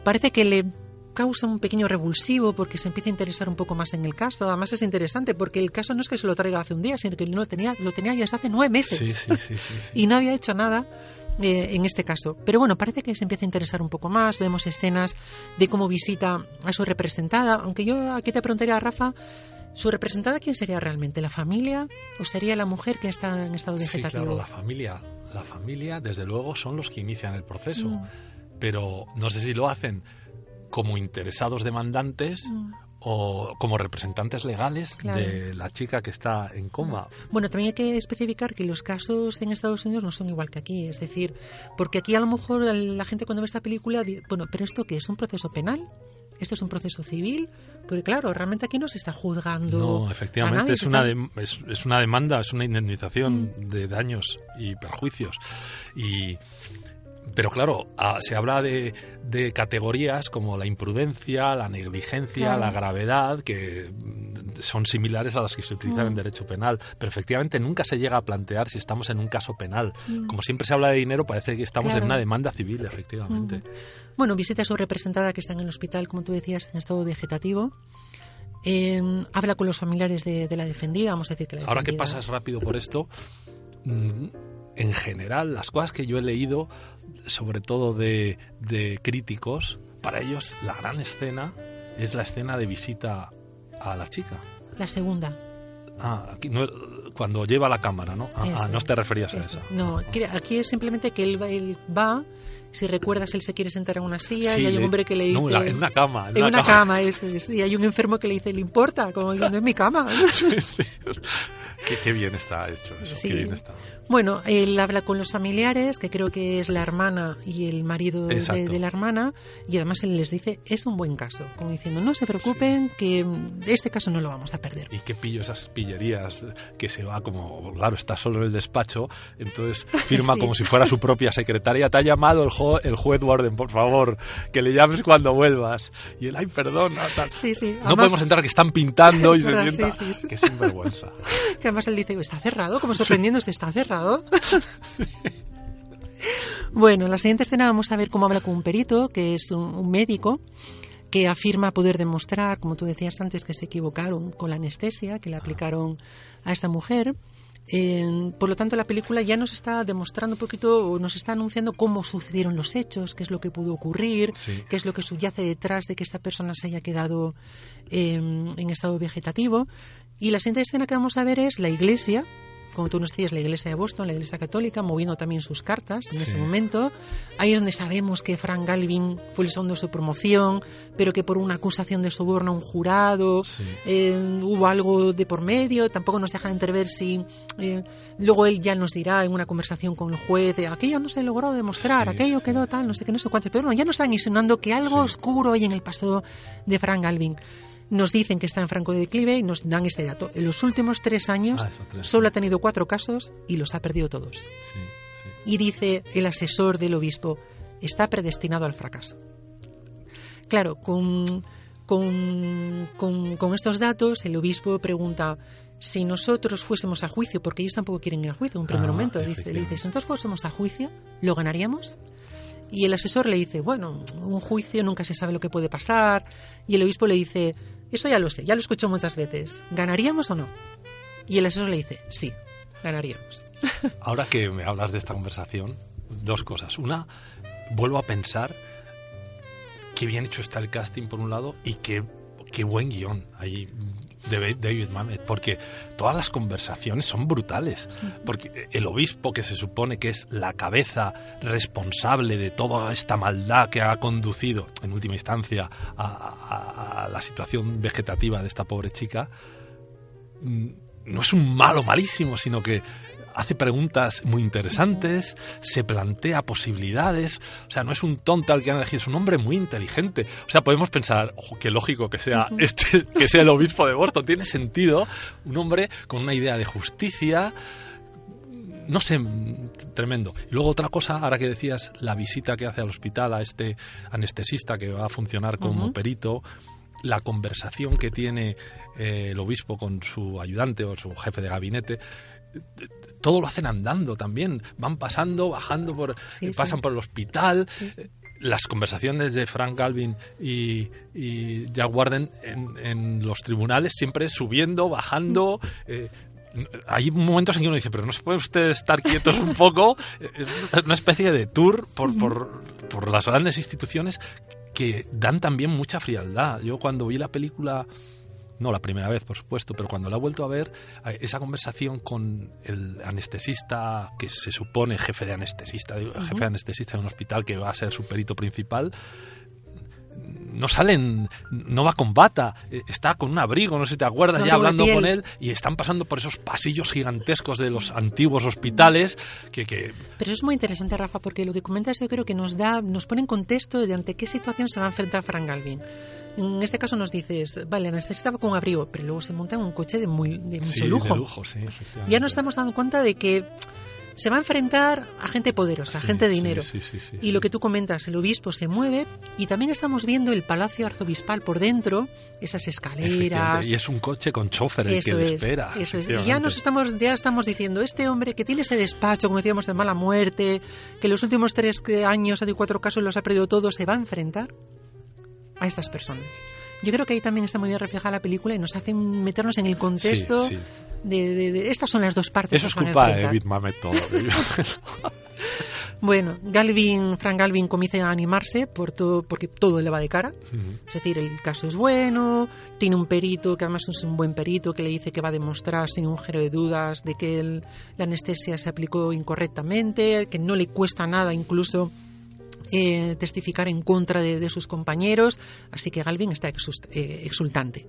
parece que le causa un pequeño revulsivo porque se empieza a interesar un poco más en el caso. Además es interesante porque el caso no es que se lo traiga hace un día, sino que lo tenía, lo tenía ya desde hace nueve meses. Sí, sí, sí, sí, sí. y no había hecho nada eh, en este caso. Pero bueno, parece que se empieza a interesar un poco más. Vemos escenas de cómo visita a su representada. Aunque yo aquí te preguntaría, Rafa, ¿su representada quién sería realmente? ¿La familia o sería la mujer que está en estado Sí, vegetativo? claro, la familia. La familia, desde luego, son los que inician el proceso. Mm. Pero no sé si lo hacen como interesados demandantes Mm. o como representantes legales Claro. de la chica que está en coma. Bueno, también hay que especificar que los casos en Estados Unidos no son igual que aquí. Es decir, porque aquí a lo mejor la gente cuando ve esta película, di- bueno, ¿pero esto qué es? ¿Un proceso penal? ¿Esto es un proceso civil? Porque claro, realmente aquí no se está juzgando. No, a efectivamente nadie, es una, es, es una demanda, es una indemnización Mm. de daños y perjuicios. Y, pero claro, ah, se habla de, de categorías como la imprudencia, la negligencia, Claro. la gravedad, que mm, son similares a las que se utilizan Mm. en derecho penal. Pero efectivamente nunca se llega a plantear si estamos en un caso penal. Mm. Como siempre se habla de dinero, parece que estamos Claro. en una demanda civil, efectivamente. Mm. Bueno, visita a su representada que está en el hospital, como tú decías, en estado vegetativo. Eh, habla con los familiares de, de la defendida, vamos a decir que la Ahora que defendida- pasas rápido por esto, mm, en general, las cosas que yo he leído, sobre todo de, de críticos, para ellos la gran escena es la escena de visita a la chica. La segunda. Ah, aquí no, cuando lleva la cámara, ¿no? Ah, Eso ah, no te referías a eso. eso. No, que- aquí es simplemente que él va, él va, si recuerdas, él se quiere sentar en una silla Sí, y hay un hombre que le dice... no, la- en una cama. En, en una cama. cama, eso es. Y hay un enfermo que le dice, ¿le importa? Como diciendo, es mi cama. Sí, sí. Qué, qué bien está hecho eso. Sí. Qué bien está. Bueno, él habla con los familiares, que creo que es la hermana y el marido de, de la hermana, y además él les dice, es un buen caso, como diciendo, no se preocupen, que mm, este caso no lo vamos a perder. Y qué pillo esas pillerías que se va como, claro, está solo en el despacho, entonces firma Sí. como si fuera su propia secretaria. Te ha llamado el, jo- el juez Warden, por favor, que le llames cuando vuelvas. Y él, ay, perdón, no, tal. Sí, sí. No además- podemos entrar que están pintando y se sienta. sí, sí, sí. Qué sinvergüenza. Que además él dice, está cerrado, como sorprendiéndose, está cerrado. bueno, en la siguiente escena vamos a ver cómo habla con un perito, que es un, un médico, que afirma poder demostrar, como tú decías antes, que se equivocaron con la anestesia que le aplicaron a esta mujer. Eh, por lo tanto, la película ya nos está demostrando un poquito, o nos está anunciando cómo sucedieron los hechos, qué es lo que pudo ocurrir, Sí. qué es lo que subyace detrás de que esta persona se haya quedado eh, en estado vegetativo. Y la siguiente escena que vamos a ver es la iglesia, como tú nos decías, la iglesia de Boston, la iglesia católica, moviendo también sus cartas en Sí. ese momento. Ahí es donde sabemos que Frank Galvin fue el segundo de su promoción, pero que por una acusación de soborno a un jurado Sí. eh, hubo algo de por medio. Tampoco nos deja entrever si. eh, luego él ya nos dirá en una conversación con el juez: de, aquello no se logró demostrar, Sí, aquello quedó tal, no sé qué, no sé cuánto. Pero bueno, ya nos están insinuando que algo oscuro hay en el pasado de Frank Galvin. Nos dicen que está en franco declive y nos dan este dato. En los últimos tres años Ah, tres. solo ha tenido cuatro casos y los ha perdido todos. Sí, sí. Y dice el asesor del obispo, está predestinado al fracaso. Claro, con, con, con- con estos datos el obispo pregunta, si nosotros fuésemos a juicio, porque ellos tampoco quieren ir a juicio en un primer Ah, momento, dice, le dice, si nosotros fuésemos a juicio, ¿lo ganaríamos? Y el asesor le dice, bueno, un juicio nunca se sabe lo que puede pasar. Y el obispo le dice, eso ya lo sé, ya lo escucho muchas veces, ¿ganaríamos o no? Y el asesor le dice, sí, ganaríamos. Ahora que me hablas de esta conversación, dos cosas. Una, vuelvo a pensar qué bien hecho está el casting por un lado y qué, qué buen guion hay de David Mamet, porque todas las conversaciones son brutales. Porque el obispo, que se supone que es la cabeza responsable de toda esta maldad que ha conducido, en última instancia, a, a- a la situación vegetativa de esta pobre chica, mm, no es un malo malísimo, sino que hace preguntas muy interesantes, se plantea posibilidades, o sea, no es un tonto al que han elegido, es un hombre muy inteligente. O sea, podemos pensar, ojo, qué lógico que sea este, que sea el obispo de Boston, tiene sentido, un hombre con una idea de justicia, no sé, tremendo. Y luego otra cosa, ahora que decías la visita que hace al hospital a este anestesista que va a funcionar como perito, la conversación que tiene eh, el obispo con su ayudante o su jefe de gabinete, todo lo hacen andando también, van pasando, bajando por, Sí, sí. pasan por el hospital. Sí. Las conversaciones de Frank Galvin y, y Jack Warden en, en los tribunales siempre subiendo, bajando. eh, hay momentos en que uno dice, pero no se puede usted estar quietos un poco. Es una especie de tour por, por, por las grandes instituciones que dan también mucha frialdad. Yo cuando vi la película, no la primera vez, por supuesto, pero cuando la he vuelto a ver, esa conversación con el anestesista, que se supone jefe de anestesista, jefe de anestesista de un hospital que va a ser su perito principal, no salen, no va con bata, eh, está con un abrigo, no sé si te acuerdas, No, ya hablando con él, y están pasando por esos pasillos gigantescos de los antiguos hospitales que, que Pero es muy interesante, Rafa, porque lo que comentas yo creo que nos da, nos pone en contexto de ante qué situación se va a enfrentar Frank Galvin. En este caso nos dices, vale, necesitaba con abrigo, pero luego se monta en un coche de, muy, de mucho sí, de lujo. lujo, sí. Ya nos estamos dando cuenta de que se va a enfrentar a gente poderosa, a Sí, gente de dinero. sí, sí, sí, y lo que tú comentas, el obispo se mueve y también estamos viendo el palacio arzobispal por dentro, esas escaleras. Y es un coche con chofer el que le es, espera. eso es. Y ya nos estamos, ya estamos diciendo, este hombre que tiene ese despacho, como decíamos, de mala muerte, que los últimos tres eh, años, de cuatro casos, los ha perdido todos, se va a enfrentar a estas personas. Yo creo que ahí también está muy bien reflejada la película y nos hace meternos en el contexto Sí, sí. De, de- de- estas son las dos partes. Eso es culpa de. David Mamet todo. Bueno, Galvin, Frank Galvin comienza a animarse por todo, porque todo le va de cara. Es decir, el caso es bueno, tiene un perito que además es un buen perito que le dice que va a demostrar sin un giro de dudas de que el- la anestesia se aplicó incorrectamente, que no le cuesta nada incluso eh, testificar en contra de, de sus compañeros, así que Galvin está eh, exultante.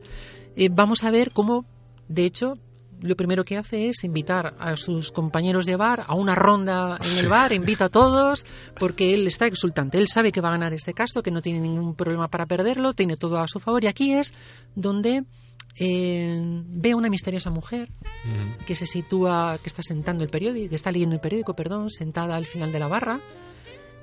Eh, vamos a ver cómo, de hecho, lo primero que hace es invitar a sus compañeros de bar a una ronda en Sí. el bar, invita a todos, porque él está exultante. Él sabe que va a ganar este caso, que no tiene ningún problema para perderlo, tiene todo a su favor. Y aquí es donde eh, ve a una misteriosa mujer que se sitúa, que está sentando el periódico, que está leyendo el periódico, perdón, sentada al final de la barra.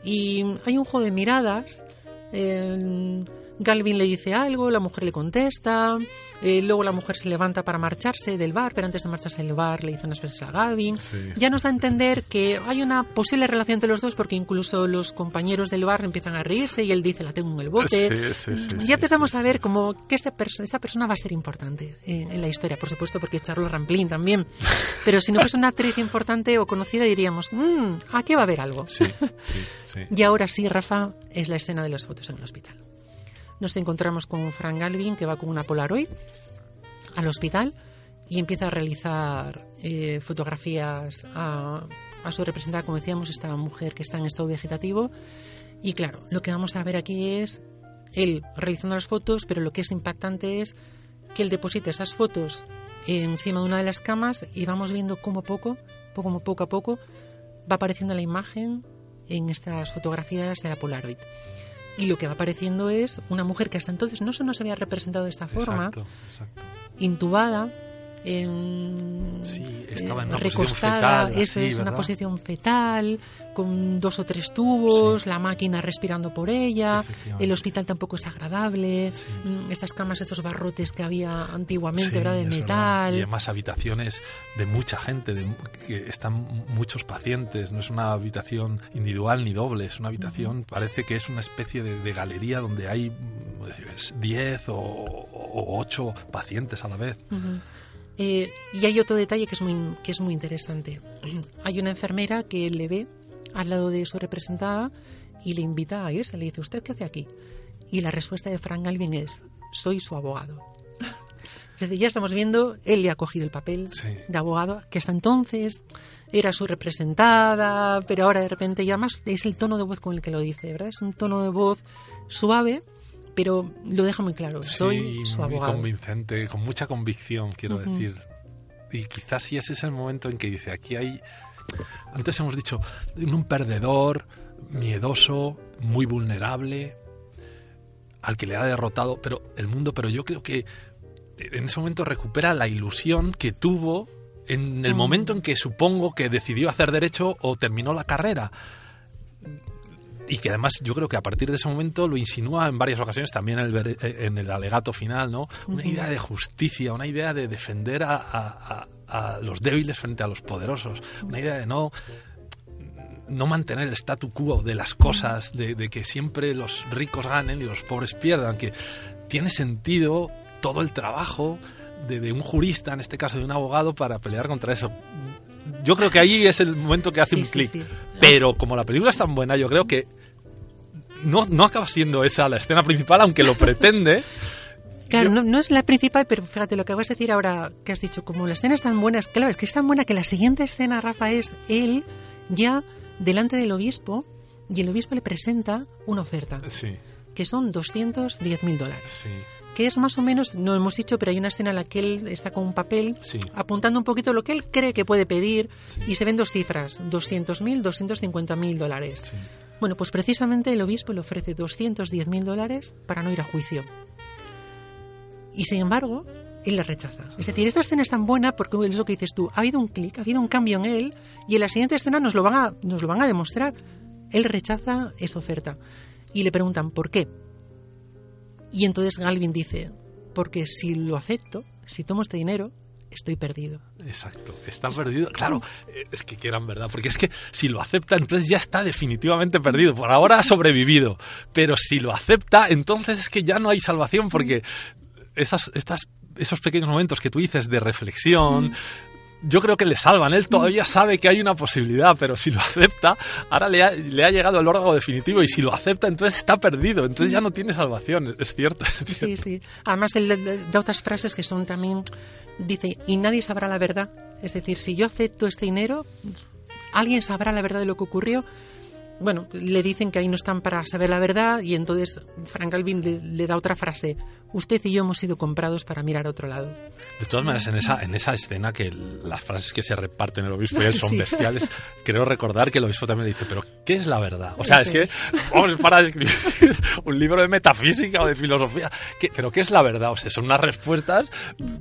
Y hay un juego de miradas. eh, Galvin le dice algo, la mujer le contesta, eh, luego la mujer se levanta para marcharse del bar, pero antes de marcharse del bar le dice unas veces a Galvin. Sí, ya nos da a entender que hay una posible relación entre los dos porque incluso los compañeros del bar empiezan a reírse y él dice la tengo en el bote. Sí, ya empezamos a ver como que esta, perso- esta persona va a ser importante en, en la historia, por supuesto, porque es Charlotte Rampling también. Pero si no fuese una actriz importante o conocida diríamos, "Mm, aquí va a haber algo. Sí, sí, sí. Y ahora sí, Rafa, es la escena de las fotos en el hospital. Nos encontramos con Frank Galvin, que va con una Polaroid al hospital y empieza a realizar eh, fotografías a, a su representada, como decíamos, esta mujer que está en estado vegetativo. Y claro, lo que vamos a ver aquí es él realizando las fotos, pero lo que es impactante es que él deposita esas fotos encima de una de las camas y vamos viendo cómo poco, poco, poco a poco, va apareciendo la imagen en estas fotografías de la Polaroid. Y lo que va apareciendo es una mujer que hasta entonces no se había representado de esta forma, Exacto, exacto. intubada, en, Sí, estaba en una eh, recostada, fetal, eso así, es, una posición fetal, con dos o tres tubos, Sí. la máquina respirando por ella, el hospital tampoco es agradable, Sí. mm, estas camas, estos barrotes que había antiguamente, ¿verdad? De es verdad. metal. Y además habitaciones de mucha gente, de, que están muchos pacientes. No es una habitación individual ni doble, es una habitación, parece que es una especie de, de galería donde hay mm, 10 o, o 8 pacientes a la vez. Ujú. Eh, y hay otro detalle que es muy, que es muy interesante. Hay una enfermera que le ve al lado de su representada y le invita a irse. Le dice, ¿usted qué hace aquí? Y la respuesta de Frank Galvin es, soy su abogado. Es decir, ya estamos viendo, él le ha cogido el papel Sí. de abogado, que hasta entonces era su representada, pero ahora de repente, y además es el tono de voz con el que lo dice, ¿verdad? Es un tono de voz suave, pero lo deja muy claro, soy sí, su muy abogado. convincente, con mucha convicción, quiero decir. Y quizás sí ese es el momento en que dice, aquí hay... Antes hemos dicho, un perdedor, miedoso, muy vulnerable, al que le ha derrotado pero el mundo, pero yo creo que en ese momento recupera la ilusión que tuvo en el momento en que supongo que decidió hacer derecho o terminó la carrera y que además yo creo que a partir de ese momento lo insinúa en varias ocasiones también en el, vere- en el alegato final, ¿no? Una idea de justicia, una idea de defender a, a- a- a los débiles frente a los poderosos, una idea de no no mantener el statu quo de las cosas, de, de que siempre los ricos ganen y los pobres pierdan, que tiene sentido todo el trabajo de, de un jurista, en este caso de un abogado, para pelear contra eso. Yo creo que ahí es el momento que hace Sí, un clic. sí. Pero como la película es tan buena, yo creo que no, no acaba siendo esa la escena principal, aunque lo pretende. Claro, no, no es la principal, pero fíjate lo que vas a decir ahora que has dicho, como la escena es tan buena, es claro, es que es tan buena que la siguiente escena, Rafa, es él ya delante del obispo y el obispo le presenta una oferta, Sí, que son 210 mil dólares, sí, que es más o menos, no hemos dicho, pero hay una escena en la que él está con un papel sí. apuntando un poquito lo que él cree que puede pedir Sí. y se ven dos cifras, 200 mil, 250 mil dólares. sí. Bueno, pues precisamente el obispo le ofrece 210 mil dólares para no ir a juicio. Y sin embargo, él le rechaza. Es decir, esta escena es tan buena porque es lo que dices tú, ha habido un clic, ha habido un cambio en él y en la siguiente escena nos lo van a, nos lo van a demostrar. Él rechaza esa oferta y le preguntan por qué. Y entonces Galvin dice, porque si lo acepto, si tomo este dinero, estoy perdido. Exacto, está perdido. Claro, eh, es que quieran verdad, porque es que si lo acepta, entonces ya está definitivamente perdido. Por ahora ha sobrevivido, pero si lo acepta, entonces es que ya no hay salvación, porque esas, estas, esos pequeños momentos que tú dices de reflexión. Yo creo que le salvan. Él todavía sabe que hay una posibilidad, pero si lo acepta, ahora le ha, le ha llegado el órgano definitivo y si lo acepta, entonces está perdido. Entonces ya no tiene salvación. Es cierto. es Sí, cierto. sí. Además, él da- da otras frases que son también. Dice, y nadie sabrá la verdad. Es decir, si yo acepto este dinero, alguien sabrá la verdad de lo que ocurrió. Bueno, le dicen que ahí no están para saber la verdad y entonces Frank Alvin le, le da otra frase. Usted y yo hemos sido comprados para mirar a otro lado. De todas maneras, en esa, en esa escena que las frases que se reparten el obispo y él son Sí. bestiales, creo recordar que el obispo también le dice, pero ¿qué es la verdad? O sea, es que, vamos, para escribir un libro de metafísica o de filosofía, ¿qué- pero ¿qué es la verdad? O sea, son unas respuestas,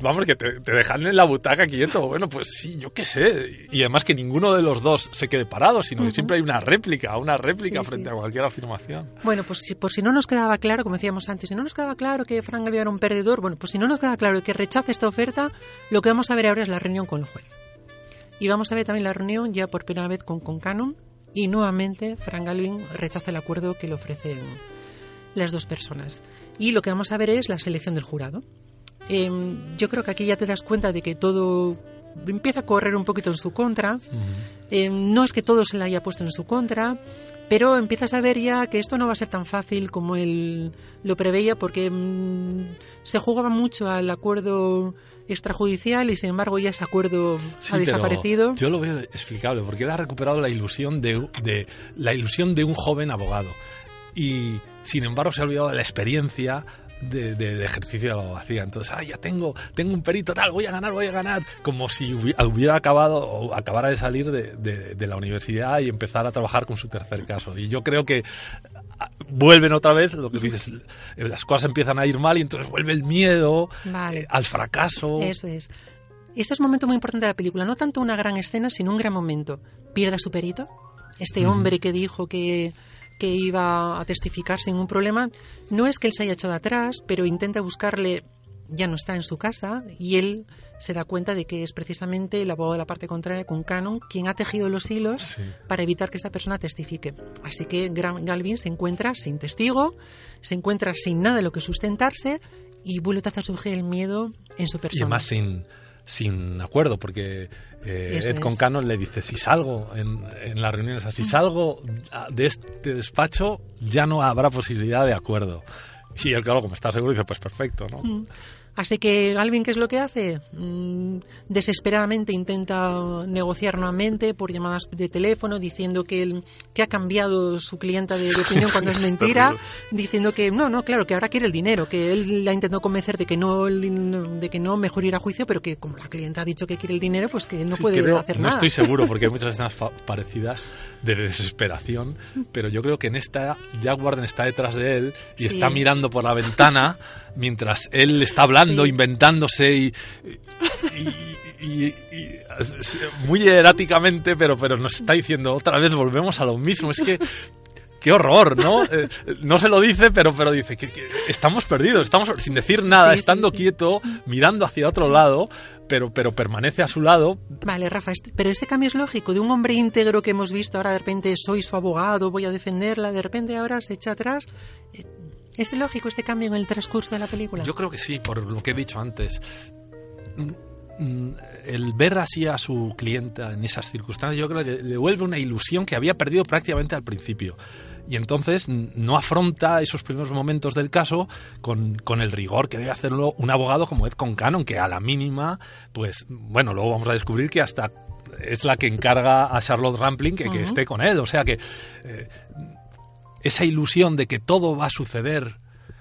vamos, que te, te dejan en la butaca quieto. Bueno, pues sí, yo qué sé. Y además que ninguno de los dos se quede parado, sino que siempre hay una réplica, una réplica Sí, frente sí. a cualquier afirmación. Bueno, pues si, por si no nos quedaba claro, como decíamos antes, si no nos quedaba claro que Frank Era un perdedor, bueno, pues si no nos queda claro que rechaza esta oferta, lo que vamos a ver ahora es la reunión con el juez. Y vamos a ver también la reunión ya por primera vez con, con Cannon y nuevamente Frank Alvin rechaza el acuerdo que le ofrecen las dos personas. Y lo que vamos a ver es la selección del jurado. Em, yo creo que aquí ya te das cuenta de que todo empieza a correr un poquito en su contra. Eh, no es que todo se le haya puesto en su contra, pero empiezas a ver ya que esto no va a ser tan fácil como él lo preveía, porque mm, se jugaba mucho al acuerdo extrajudicial y sin embargo ya ese acuerdo Sí, ha desaparecido. Yo lo veo explicable, porque él ha recuperado la ilusión de, de- la ilusión de un joven abogado. Y sin embargo se ha olvidado de la experiencia de- de- ejercicio de la abogacía. Entonces, ah, ya tengo, tengo un perito tal, voy a ganar, voy a ganar. Como si hubi- hubiera acabado o acabara de salir de, la universidad y empezar a trabajar con su tercer caso. Y yo creo que ah, vuelven otra vez, lo que dices, eh, las cosas empiezan a ir mal y entonces vuelve el miedo Vale. eh, al fracaso. Eso es. Este es un momento muy importante de la película, no tanto una gran escena, sino un gran momento. Pierde a su perito, este hombre que dijo que, que iba a testificar sin ningún problema. No es que él se haya echado atrás, pero intenta buscarle, ya no está en su casa, y él se da cuenta de que es precisamente el abogado de la parte contraria, con Cannon, quien ha tejido los hilos Sí. para evitar que esta persona testifique. Así que Gran Galvin se encuentra sin testigo, se encuentra sin nada de lo que sustentarse y vuelve a hacer surgir el miedo en su Y persona. además sin, sin acuerdo, porque eh, Ed es. con Cannon le dice, si salgo en, en las reuniones, si salgo de este despacho, ya no habrá posibilidad de acuerdo. Y él, claro, como está seguro, dice, pues perfecto, ¿no? Mm. Así que Galvin, ¿qué es lo que hace? Mm, desesperadamente intenta negociar nuevamente por llamadas de teléfono, diciendo que, él- que ha cambiado su clienta de, de opinión cuando es mentira, diciendo que no, no, claro, que ahora quiere el dinero, que él la intentó convencer de que no, de que no mejor ir a juicio, pero que como la clienta ha dicho que quiere el dinero, pues que él no Sí, puede creo- hacer no nada. estoy seguro porque hay muchas escenas parecidas de desesperación, pero yo creo que en esta Jack Warden está detrás de él y Sí. está mirando por la ventana mientras él está hablando, Sí. inventándose y, y- y- y- muy eráticamente, pero, pero nos está diciendo otra vez volvemos a lo mismo. Es que qué horror, ¿no? Eh, no se lo dice, pero, pero dice que, que estamos perdidos, estamos sin decir nada, Sí, sí, estando sí. quieto, mirando hacia otro lado, pero, pero permanece a su lado. Vale, Rafa, este- pero este cambio es lógico. De un hombre íntegro que hemos visto ahora de repente soy su abogado, voy a defenderla, de repente ahora se echa atrás. Eh, ¿Es lógico este cambio en el transcurso de la película? Yo creo que sí, por lo que he dicho antes. Mm, mm, El ver así a su clienta en esas circunstancias, yo creo que le devuelve una ilusión que había perdido prácticamente al principio. Y entonces no afronta esos primeros momentos del caso con, con el rigor que debe hacerlo un abogado como Ed Concanon, que a la mínima, pues bueno, luego vamos a descubrir que hasta es la que encarga a Charlotte Rampling que, que esté con él. O sea que eh, esa ilusión de que todo va a suceder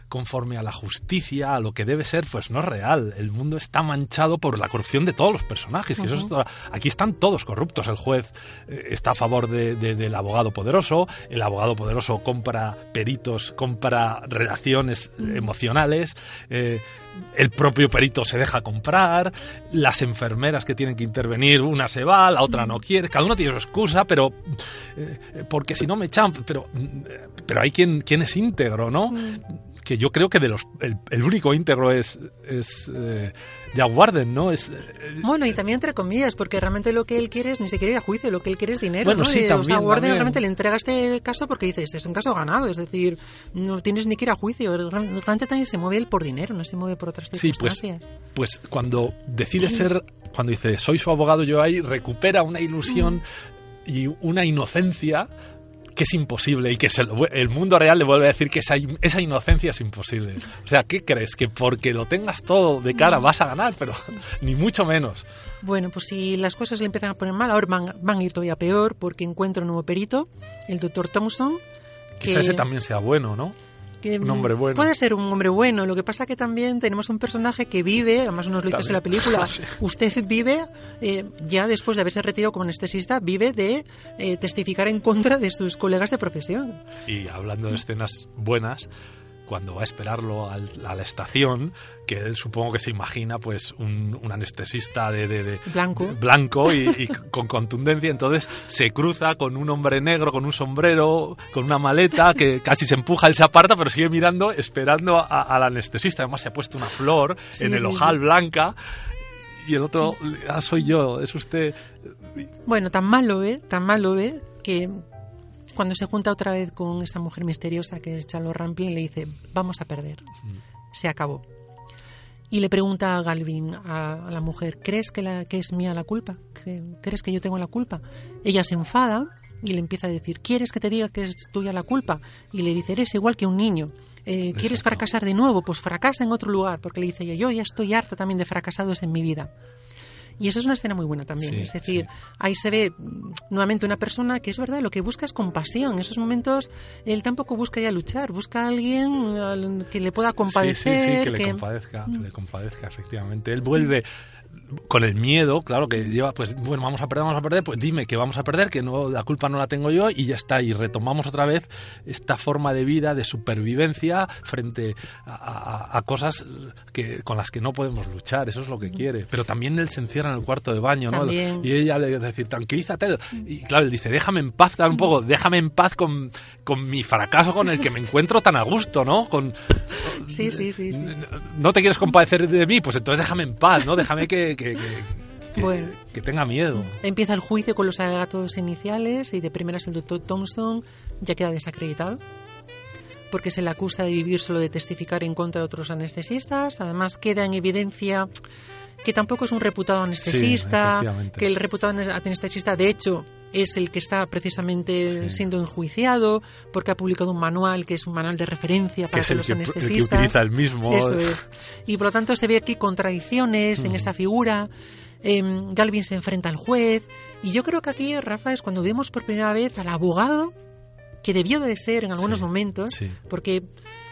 conforme a la justicia, a lo que debe ser, pues no es real. El mundo está manchado por la corrupción de todos los personajes. que eso es toda- aquí están todos corruptos. El juez eh, está a favor de- de- del abogado poderoso, el abogado poderoso compra peritos, compra relaciones eh, emocionales. eh, el propio perito se deja comprar, las enfermeras que tienen que intervenir, una se va, la otra no quiere, cada uno tiene su excusa, pero eh, porque si no me echan, pero, mm, eh, pero hay quien, quien es íntegro, ¿no? Que yo creo que de los el, el único íntegro es, es eh, Jack Warden, ¿no? Es, eh, Bueno, y también entre comillas, porque realmente lo que él quiere es ni siquiera ir a juicio, lo que él quiere es dinero. Bueno, ¿no? sí, o también, sea, Warden también. realmente le entrega este caso porque dice, este es un caso ganado, es decir, no tienes ni que ir a juicio. Realmente también se mueve él por dinero, no se mueve por otras Sí, pues, circunstancias. pues cuando decide ser, cuando dice soy su abogado yo ahí, recupera una ilusión y una inocencia que es imposible y que se lo- el mundo real le vuelve a decir que esa, esa inocencia es imposible. O sea, ¿qué crees? Que porque lo tengas todo de cara vas a ganar, pero ni mucho menos. Bueno, pues si las cosas le empiezan a poner mal, ahora van, van a ir todavía peor porque encuentra un nuevo perito, el doctor Thompson. Que, Quizá ese también sea bueno, ¿no? Que, un hombre bueno. Puede ser un hombre bueno, lo que pasa que también tenemos un personaje que vive, además nos lo dices en la película, Sí. usted vive, eh, ya después de haberse retirado como anestesista, vive de eh, testificar en contra de sus colegas de profesión. Y hablando de escenas buenas, cuando va a esperarlo al- a la estación, que él supongo que se imagina pues un, un anestesista de, de- de- Blanco. de- blanco y, y con contundencia, entonces se cruza con un hombre negro, con un sombrero, con una maleta, que casi se empuja, él se aparta, pero sigue mirando, esperando a- al anestesista. Además se ha puesto una flor Sí, en el sí, ojal sí. blanca. Y el otro, ah, soy yo, es usted. Bueno, tan malo, ¿eh? Tan malo, ¿eh? Que cuando se junta otra vez con esta mujer misteriosa que es Charlotte Rampling, le dice, vamos a perder. Se acabó. Y le pregunta a Galvin, a, la mujer, ¿crees que, la, que es mía la culpa? ¿Cre- ¿Crees que yo tengo la culpa? Ella se enfada y le empieza a decir, ¿quieres que te diga que es tuya la culpa? Y le dice, eres igual que un niño. Eh, ¿Quieres fracasar de nuevo? Pues fracasa en otro lugar, porque le dice ella, yo ya estoy harta también de fracasados en mi vida. Y eso es una escena muy buena también. Sí, es decir, sí. ahí se ve mm, nuevamente una persona que es verdad, lo que busca es compasión. En esos momentos él tampoco busca ya luchar, busca a alguien al que le pueda sí, compadecer. sí, que le compadezca, que le compadezca, efectivamente. Él vuelve con el miedo, claro, que lleva, pues, bueno, vamos a perder, vamos a perder, pues dime que vamos a perder, que no, la culpa no la tengo yo y ya está. Y retomamos otra vez esta forma de vida, de supervivencia frente a, a- a cosas que, con las que no podemos luchar, eso es lo que quiere. Pero también él se encierra en el cuarto de baño, ¿no? También. Y ella le dice, tranquilízate. Y claro, él dice, déjame en paz, claro, un poco, déjame en paz con, con mi fracaso con el que me encuentro tan a gusto, ¿no? Con, Sí, sí, sí. sí. no te quieres compadecer de mí, pues entonces déjame en paz, ¿no? Déjame que, que, que- que- Bueno. que tenga miedo. Empieza el juicio con los alegatos iniciales y de primeras el doctor Thompson ya queda desacreditado porque se le acusa de vivir solo de testificar en contra de otros anestesistas. Además queda en evidencia que tampoco es un reputado anestesista, que el reputado anestesista de hecho es el que está precisamente Sí. siendo enjuiciado porque ha publicado un manual que es un manual de referencia Que para el los que, el que anestesistas. utiliza el mismo. Eso es. Y por lo tanto se ve aquí contradicciones en esta figura. Em, Galvin se enfrenta al juez. Y yo creo que aquí, Rafa, es cuando vemos por primera vez al abogado que debió de ser en algunos Sí, momentos, sí. porque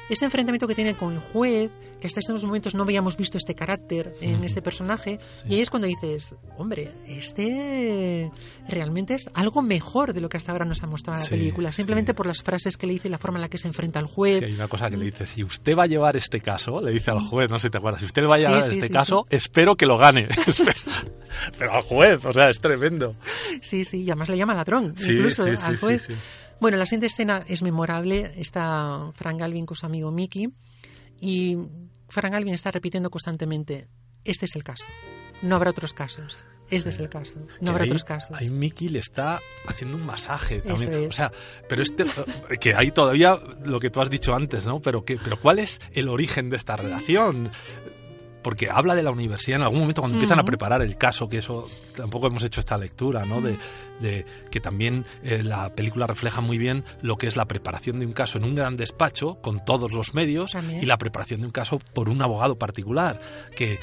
este enfrentamiento que tiene con el juez, que hasta estos momentos no habíamos visto este carácter en este personaje, Sí. y ahí es cuando dices, hombre, este realmente es algo mejor de lo que hasta ahora nos ha mostrado la Sí, película, simplemente sí. por las frases que le dice y la forma en la que se enfrenta al juez. Sí, hay una cosa que le dice, si usted va a llevar este caso, le dice al juez, no sé si te acuerdas, si usted va a llevar este caso, espero que lo gane. Pero al juez, o sea, es tremendo. Sí, sí, y además le llama ladrón, Sí, incluso sí, al sí, juez. Bueno, la siguiente escena es memorable. Está Frank Galvin con su amigo Mickey y Frank Galvin está repitiendo constantemente, este es el caso. no habrá otros casos. Este es el caso. No habrá ahí, otros casos. Ahí Mickey le está haciendo un masaje también. Es. O sea, pero este que hay todavía lo que tú has dicho antes, ¿no? Pero que pero ¿cuál es el origen de esta relación? Porque habla de la universidad en algún momento cuando empiezan a preparar el caso, que eso tampoco hemos hecho esta lectura, ¿no? De, de que también eh, la película refleja muy bien lo que es la preparación de un caso en un gran despacho con todos los medios También. y la preparación de un caso por un abogado particular que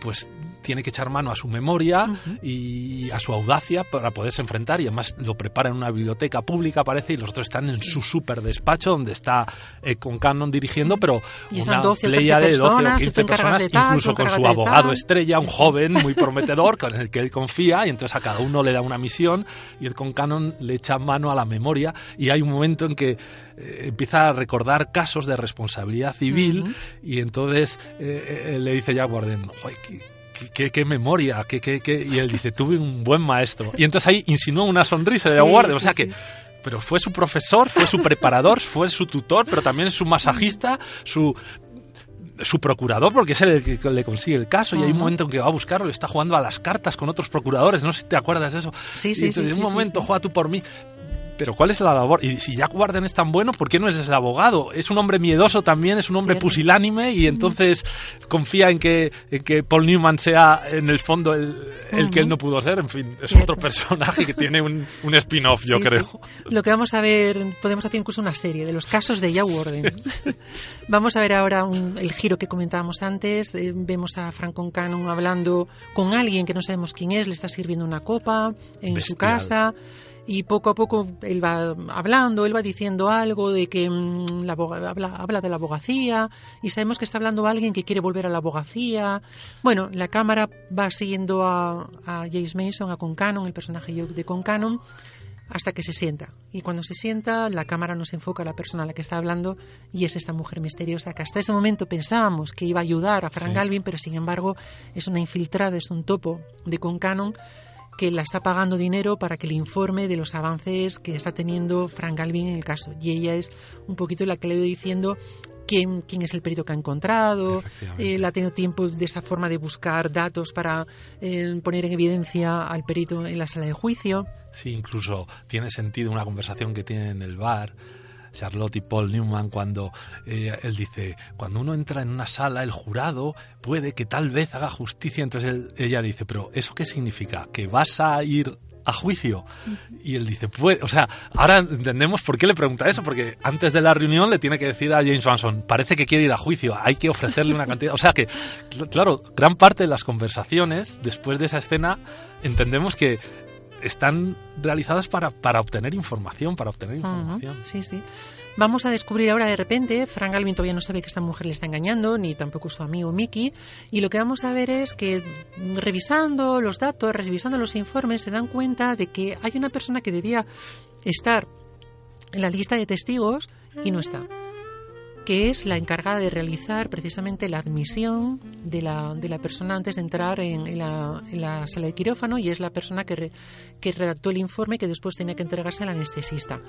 pues tiene que echar mano a su memoria y a su audacia para poderse enfrentar y además lo prepara en una biblioteca pública parece y los otros están en su super despacho donde está eh, con Cannon dirigiendo pero Y una 12 o 13 playa de 12 o personas, y 15 tú encargas personas de tal, incluso con su abogado estrella un joven muy prometedor con el que él confía y entonces a cada uno le da una misión y él con Cannon le echa mano a la memoria y hay un momento en que eh, empieza a recordar casos de responsabilidad civil y entonces eh, eh, le dice ya Warden, "Joder, qué, qué- memoria, qué, qué- qué-". y él dice, tuve un buen maestro. Y entonces ahí insinúa una sonrisa de Sí, Warden, o sea sí. que... Pero fue su profesor, fue su preparador, fue su tutor, pero también su masajista, su su procurador, porque es el que le consigue el caso, y hay un momento en que va a buscarlo y está jugando a las cartas con otros procuradores, no sé si te acuerdas de eso. Sí, y sí, entonces, sí, un sí, momento, juega tú por mí. Pero ¿cuál es la labor? Y si Jack Warden es tan bueno, ¿por qué no es el abogado? Es un hombre miedoso también, es un hombre Cierto. pusilánime y entonces confía en que, en que Paul Newman sea en el fondo el, el que él no pudo ser. En fin, es Cierto. otro personaje que tiene un, un spin-off, yo Sí, creo. sí. Lo que vamos a ver, podemos hacer incluso una serie de los casos de Jack Warden. vamos a ver ahora un- el giro que comentábamos antes. Eh, vemos a Frank Cannon hablando con alguien que no sabemos quién es, le está sirviendo una copa en su casa. Y poco a poco él va hablando, él va diciendo algo de que mm, la habla, habla de la abogacía y sabemos que está hablando alguien que quiere volver a la abogacía. Bueno, la cámara va siguiendo a, a James Mason, a Concanon, el personaje de Concanon, hasta que se sienta. Y cuando se sienta, la cámara nos enfoca a la persona a la que está hablando y es esta mujer misteriosa que hasta ese momento pensábamos que iba a ayudar a Frank Sí. Galvin, pero sin embargo es una infiltrada, es un topo de Concanon que la está pagando dinero para que le informe de los avances que está teniendo Frank Galvin en el caso. Y ella es un poquito la que le ha ido diciendo quién, quién es el perito que ha encontrado. Efectivamente. Él ha tenido tiempo de esa forma de buscar datos para eh, poner en evidencia al perito en la sala de juicio. Sí, incluso tiene sentido una conversación que tienen en el bar. Charlotte y Paul Newman cuando eh, él dice, cuando uno entra en una sala, el jurado puede que tal vez haga justicia. Entonces él- ella dice, pero ¿eso qué significa? ¿Que vas a ir a juicio? Y él dice, pues, o sea, ahora entendemos por qué le pregunta eso, porque antes de la reunión le tiene que decir a James Manson, parece que quiere ir a juicio, hay que ofrecerle una cantidad. O sea que, cl- claro, gran parte de las conversaciones después de esa escena entendemos que están realizadas para, para obtener información, para obtener información. Sí, sí. Vamos a descubrir ahora de repente, Frank Galvin todavía no sabe que esta mujer le está engañando, ni tampoco su amigo Mickey, y lo que vamos a ver es que revisando los datos, revisando los informes, se dan cuenta de que hay una persona que debía estar en la lista de testigos y no está que es la encargada de realizar precisamente la admisión de la, de la persona antes de entrar en, la, sala de quirófano y es la persona que, que redactó el informe que después tenía que entregarse al anestesista.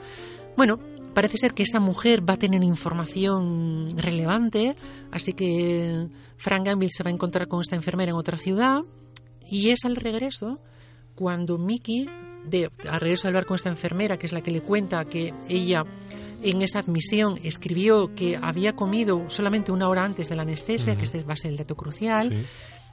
Bueno, parece ser que esa mujer va a tener información relevante, así que Frank Gamble se va a encontrar con esta enfermera en otra ciudad y es al regreso cuando Mickey, de, al regreso de hablar con esta enfermera, que es la que le cuenta que ella en esa admisión escribió que había comido solamente una hora antes de la anestesia, que este va a ser el dato crucial. Sí.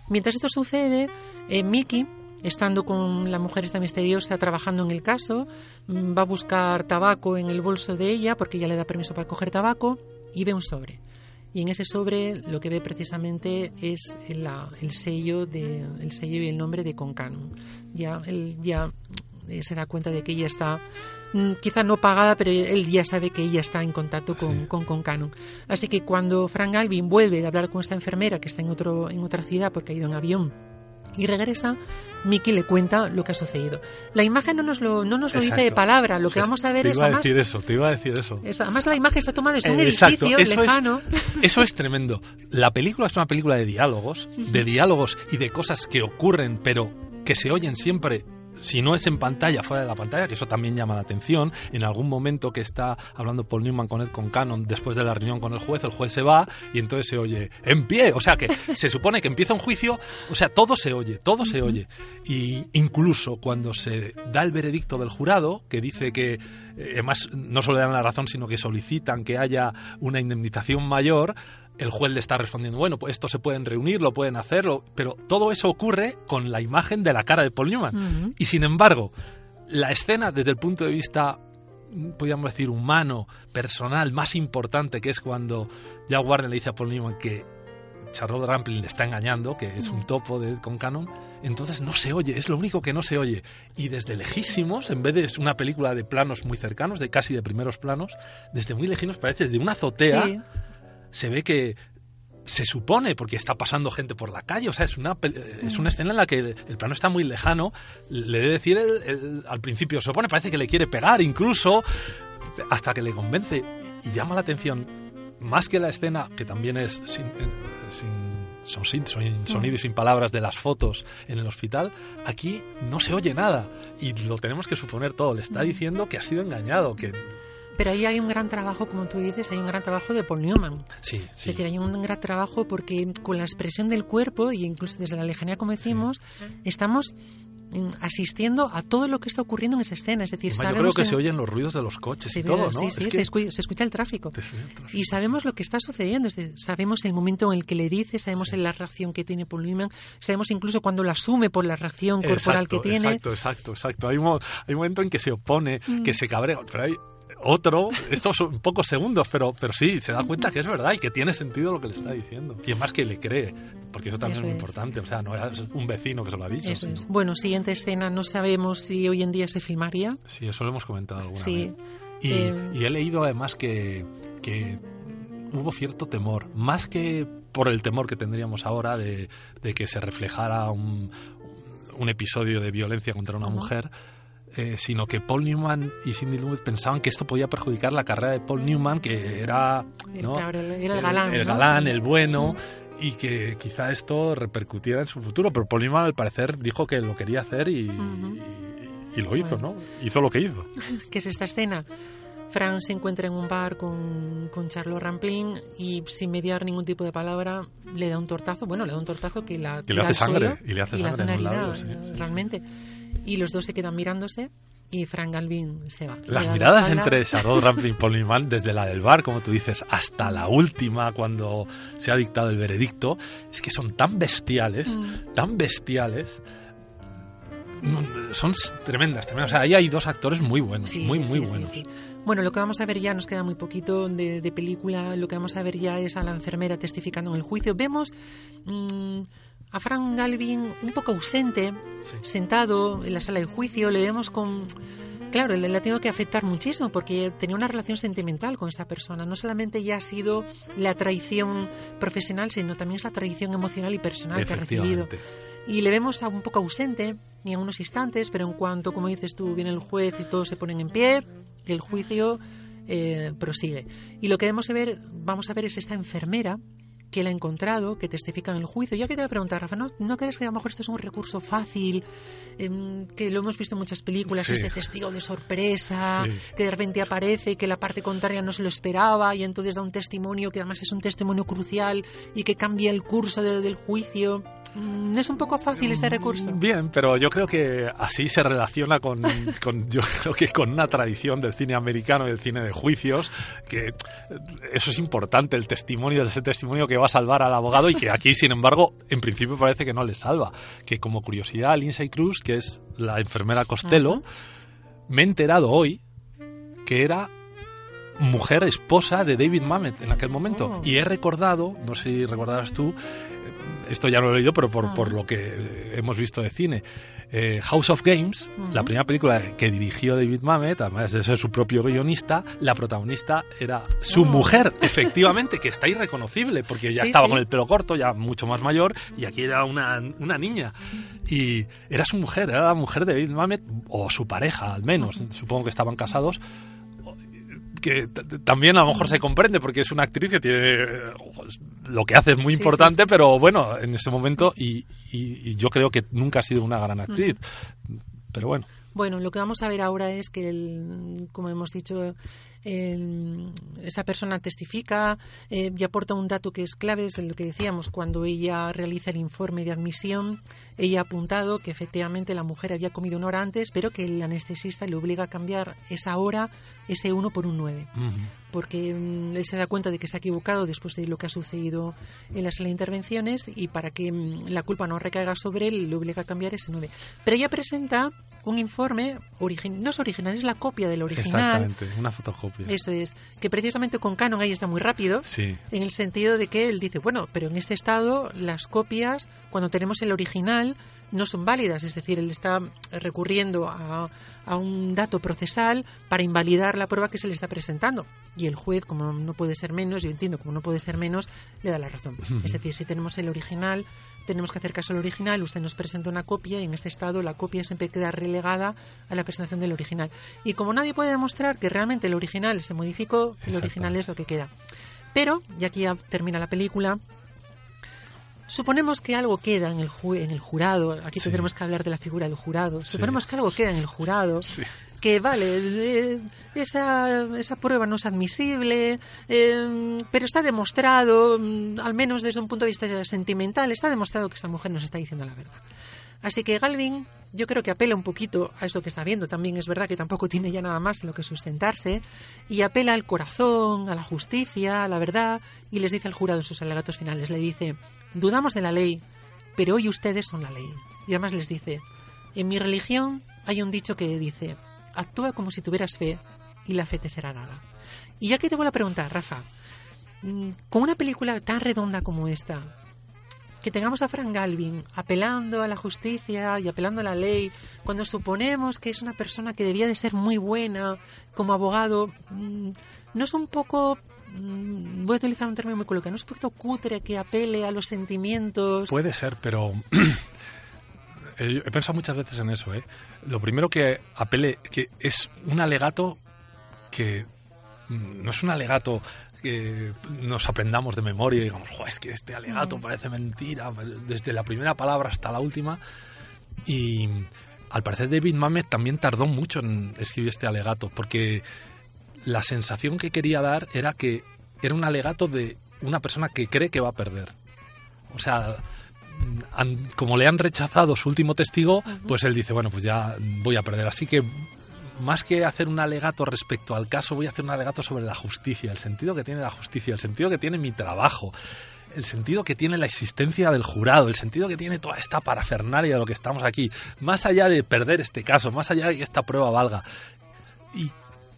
Mientras esto sucede, eh, Mickey, estando con la mujer esta misteriosa trabajando en el caso, mm, va a buscar tabaco en el bolso de ella, porque ella le da permiso para coger tabaco, y ve un sobre. Y en ese sobre lo que ve precisamente es la- el sello de, el sello y el nombre de Concanon. Ya, él ya eh, se da cuenta de que ella está quizá no pagada, pero él ya sabe que ella está en contacto con, Sí. con Concanon. Así que cuando Frank Alvin vuelve de hablar con esta enfermera que está en, otro, en otra ciudad porque ha ido en avión y regresa, Mickey le cuenta lo que ha sucedido. La imagen no nos lo, no nos lo dice de palabra, lo que vamos a ver te es iba a además... decir eso, te iba a decir eso. es- además la imagen está tomada desde un Eh, exacto, edificio eso es- lejano. Eso es tremendo. La película es una película de diálogos, de diálogos y de cosas que ocurren, pero que se oyen siempre si no es en pantalla, fuera de la pantalla, que eso también llama la atención, en algún momento que está hablando Paul Newman con Ed con Cannon después de la reunión con el juez, el juez se va y entonces se oye en pie, o sea que se supone que empieza un juicio, o sea, todo se oye, todo se oye. Y incluso cuando se da el veredicto del jurado, que dice que eh, además no solo le dan la razón, sino que solicitan que haya una indemnización mayor, el juez le está respondiendo, bueno, pues esto se pueden reunir, lo pueden hacerlo, pero todo eso ocurre con la imagen de la cara de Paul Newman. Y sin embargo, la escena desde el punto de vista, podríamos decir, humano, personal, más importante, que es cuando ya Warner le dice a Paul Newman que Charlotte Rampling le está engañando, que es un topo de, con Canon, entonces no se oye, es lo único que no se oye. Y desde lejísimos, en vez de una película de planos muy cercanos, de casi de primeros planos, desde muy lejísimos parece desde una azotea se ve que se supone, porque está pasando gente por la calle, o sea, es una, es una escena en la que el plano está muy lejano, le debe decir al principio, se supone, parece que le quiere pegar incluso, hasta que le convence y llama la atención, más que la escena, que también es sin, sin, sonido y sin palabras de las fotos en el hospital, aquí no se oye nada y lo tenemos que suponer todo, le está diciendo que ha sido engañado, que pero ahí hay un gran trabajo, como tú dices, hay un gran trabajo de Paul Newman. Sí, sí. Es decir, hay un gran trabajo porque con la expresión del cuerpo, y incluso desde la lejanía, como decimos, estamos mm, asistiendo a todo lo que está ocurriendo en esa escena. Es decir, yo creo que se oyen los ruidos de los coches y todo, ¿no? Sí, sí, se, escucha, el tráfico. Y sabemos lo que está sucediendo. sabemos el momento en el que le dice, sabemos la reacción que tiene Paul Newman, sabemos incluso cuando lo asume por la reacción corporal que tiene. Exacto, exacto, exacto. Hay un, hay un momento en que se opone, que mm. se cabrea, pero hay otro, estos son pocos segundos, pero, pero sí, se da cuenta que es verdad y que tiene sentido lo que le está diciendo. Y es más que le cree, porque eso también es muy importante. O sea, no es un vecino que se lo ha dicho. Bueno, siguiente escena, no sabemos si hoy en día se filmaría. Sí, eso lo hemos comentado alguna vez. Y, eh, y, he leído además que, que hubo cierto temor, más que por el temor que tendríamos ahora de, de que se reflejara un, un episodio de violencia contra una mujer eh, sino que Paul Newman y Cindy Lumet pensaban que esto podía perjudicar la carrera de Paul Newman, que era, el, galán, el, galán, el bueno, y que quizá esto repercutiera en su futuro. Pero Paul Newman, al parecer, dijo que lo quería hacer y, lo hizo, ¿no? Hizo lo que hizo. ¿Qué es esta escena? Fran se encuentra en un bar con, con Charlo Rampling y sin mediar ningún tipo de palabra le da un tortazo, bueno, le da un tortazo que la le hace sangre y le hace sangre realmente y los dos se quedan mirándose y Frank Galvin se va. Las miradas entre Charlotte Rampling Newman, desde la del bar, como tú dices, hasta la última, cuando se ha dictado el veredicto, es que son tan bestiales, mm. tan bestiales. Son tremendas, tremendas. O sea, ahí hay dos actores muy buenos, muy, muy buenos. bueno, lo que vamos a ver ya, nos queda muy poquito de, película, lo que vamos a ver ya es a la enfermera testificando en el juicio. Vemos... Mm, a Frank Galvin un poco ausente, sentado en la sala de juicio, le vemos con... Claro, le, ha tenido que afectar muchísimo porque tenía una relación sentimental con esta persona. No solamente ya ha sido la traición profesional, sino también es la traición emocional y personal que ha recibido. Y le vemos un poco ausente en unos instantes, pero en cuanto, como dices tú, viene el juez y todos se ponen en pie, el juicio eh, prosigue. Y lo que vamos a ver, vamos a ver es esta enfermera que él ha encontrado, que testifica en el juicio. Ya que te voy a preguntar, Rafa, ¿no, ¿no crees que a lo mejor esto es un recurso fácil, em, que lo hemos visto en muchas películas, este testigo de sorpresa, que de repente aparece, y que la parte contraria no se lo esperaba y entonces da un testimonio que además es un testimonio crucial y que cambia el curso del juicio? ¿No mm, es un poco fácil este recurso? Bien, pero yo creo que así se relaciona con, yo creo que con una tradición del cine americano y del cine de juicios, que eso es importante, el testimonio, ese testimonio que va a salvar al abogado y que aquí, sin embargo, en principio parece que no le salva. Que como curiosidad, Lindsay Cruz, que es la enfermera Costello, me he enterado hoy que era mujer esposa de David Mamet en aquel momento. Oh. Y he recordado, no sé si recordarás tú, esto ya lo he leído, pero por, por lo que hemos visto de cine. Eh, House of Games, la primera película que dirigió David Mamet, además de ser su propio guionista, la protagonista era su oh. mujer, efectivamente, que está irreconocible, porque ya estaba con el pelo corto, ya mucho más mayor, y aquí era una, una, niña. Y era su mujer, era la mujer de David Mamet, o su pareja al menos, supongo que estaban casados que también a lo mejor se comprende porque es una actriz que tiene lo que hace es muy importante, pero bueno, en ese momento y, y, yo creo que nunca ha sido una gran actriz. pero bueno. Bueno, lo que vamos a ver ahora es que, el, como hemos dicho, esta persona testifica eh, y aporta un dato que es clave, es lo que decíamos, cuando ella realiza el informe de admisión, ella ha apuntado que efectivamente la mujer había comido una hora antes, pero que el anestesista le obliga a cambiar esa hora, ese 1 por un 9. Porque mm, él se da cuenta de que se ha equivocado después de lo que ha sucedido en las intervenciones y para que mm, la culpa no recaiga sobre él, le obliga a cambiar ese 9. Pero ella presenta un informe, no es original, es la copia del original. Exactamente, una fotocopia. Eso es, que precisamente con Canon ahí está muy rápido, sí. en el sentido de que él dice, bueno, pero en este estado las copias, cuando tenemos el original, no son válidas, es decir, él está recurriendo a, a un dato procesal para invalidar la prueba que se le está presentando. Y el juez, como no puede ser menos, yo entiendo como no puede ser menos, le da la razón. Es decir, si tenemos el original, tenemos que hacer caso al original, usted nos presenta una copia y en este estado la copia siempre queda relegada a la presentación del original. Y como nadie puede demostrar que realmente el original se modificó, el original es lo que queda. Pero, y aquí ya termina la película, suponemos que algo queda en el, en el jurado, aquí tendremos que hablar de la figura del jurado, suponemos que algo queda en el jurado, que vale, esa, esa prueba no es admisible, em, pero está demostrado, mm, al menos desde un punto de vista sentimental, está demostrado que esta mujer nos está diciendo la verdad. Así que Galvin, yo creo que apela un poquito a eso que está viendo. También es verdad que tampoco tiene ya nada más en lo que sustentarse. Y apela al corazón, a la justicia, a la verdad. Y les dice al jurado en sus alegatos finales, le dice, dudamos de la ley, pero hoy ustedes son la ley. Y además les dice, en mi religión hay un dicho que dice, actúa como si tuvieras fe y la fe te será dada. Y ya que te voy a preguntar, Rafa, mm, con una película tan redonda como esta, que tengamos a Frank Galvin apelando a la justicia y apelando a la ley, cuando suponemos que es una persona que debía de ser muy buena como abogado, mm, ¿no es un poco mm, voy a utilizar un término muy coloquial, ¿no es un poquito cutre que apele a los sentimientos? Puede ser, pero he pensado muchas veces en eso. ¿eh? Lo primero que apele, que es un alegato que mm, no es un alegato que nos aprendamos de memoria y digamos, es que este alegato parece mentira, desde la primera palabra hasta la última. Y al parecer David Mamet también tardó mucho en escribir este alegato, porque la sensación que quería dar era que era un alegato de una persona que cree que va a perder. O sea, como le han rechazado su último testigo, pues él dice, bueno, pues ya voy a perder. Así que más que hacer un alegato respecto al caso, voy a hacer un alegato sobre la justicia, el sentido que tiene la justicia, el sentido que tiene mi trabajo, el sentido que tiene la existencia del jurado, el sentido que tiene toda esta parafernalia de lo que estamos aquí, más allá de perder este caso, más allá de que esta prueba valga. Y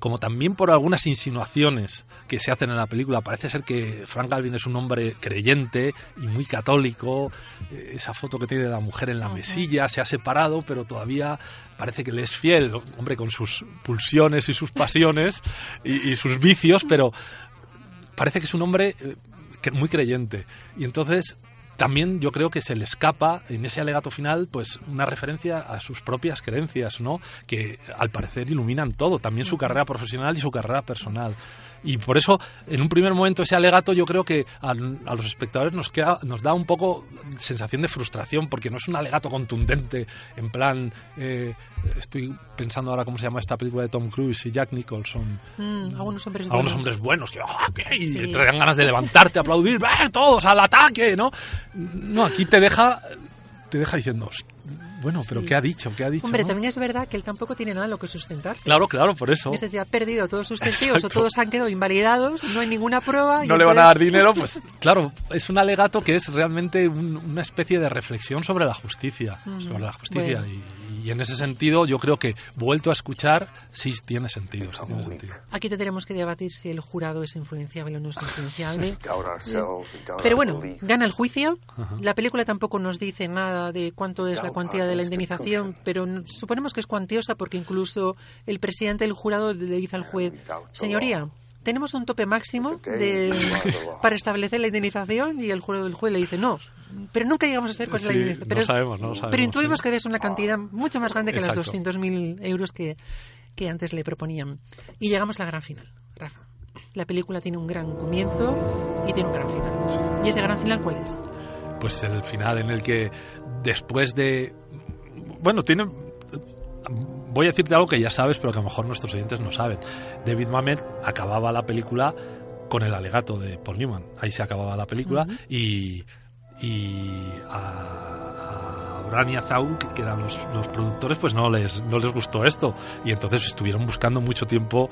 como también por algunas insinuaciones que se hacen en la película, parece ser que Frank Galvin es un hombre creyente y muy católico. Eh, esa foto que tiene de la mujer en la mesilla se ha separado, pero todavía parece que le es fiel, hombre, con sus pulsiones y sus pasiones y, sus vicios, pero parece que es un hombre eh, muy creyente. Y entonces también yo creo que se le escapa en ese alegato final pues una referencia a sus propias creencias, ¿no? Que al parecer iluminan todo, también su carrera profesional y su carrera personal. Y por eso, en un primer momento, ese alegato yo creo que a, los espectadores nos, queda, nos da un poco sensación de frustración, porque no es un alegato contundente, en plan, eh, estoy pensando ahora cómo se llama esta película de Tom Cruise y Jack Nicholson. Mm, algunos hombres buenos. hombres buenos, que oh, te dan ganas de levantarte, aplaudir, todos al ataque, ¿no? No, aquí te deja, te deja diciendo, bueno, pero ¿qué ha dicho? ¿Qué ha dicho? Hombre, también es verdad que él tampoco tiene nada en lo que sustentarse. Claro, claro, por eso. Es decir, ha perdido todos sus testigos o todos han quedado invalidados, no hay ninguna prueba. No le van a dar dinero, pues claro, es un alegato que es realmente una especie de reflexión sobre la justicia, sobre la justicia y, y en ese sentido yo creo que vuelto a escuchar sí tiene sentido. Aquí tendremos que debatir si el jurado es influenciable o no es influenciable. Pero bueno, gana el juicio. La película tampoco nos dice nada de cuánto es la cuantía de la indemnización, pero suponemos que es cuantiosa porque incluso el presidente del jurado le dice al juez, señoría, tenemos un tope máximo de, para establecer la indemnización y el juez, el juez le dice no, pero nunca llegamos a saber cuál es la indemnización. Pero, no sabemos, no sabemos, pero intuimos que es una cantidad mucho más grande que los 200.000 euros que, que antes le proponían. Y llegamos a la gran final, Rafa. La película tiene un gran comienzo y tiene un gran final. ¿Y ese gran final cuál es? Pues el final en el que después de... Bueno, tiene voy a decirte algo que ya sabes, pero que a lo mejor nuestros oyentes no saben. David Mamet acababa la película con el alegato de Paul Newman. Ahí se acababa la película y, y a, a Bran y a Zaun, que eran los, los productores, pues no les, no les gustó esto. Y entonces estuvieron buscando mucho tiempo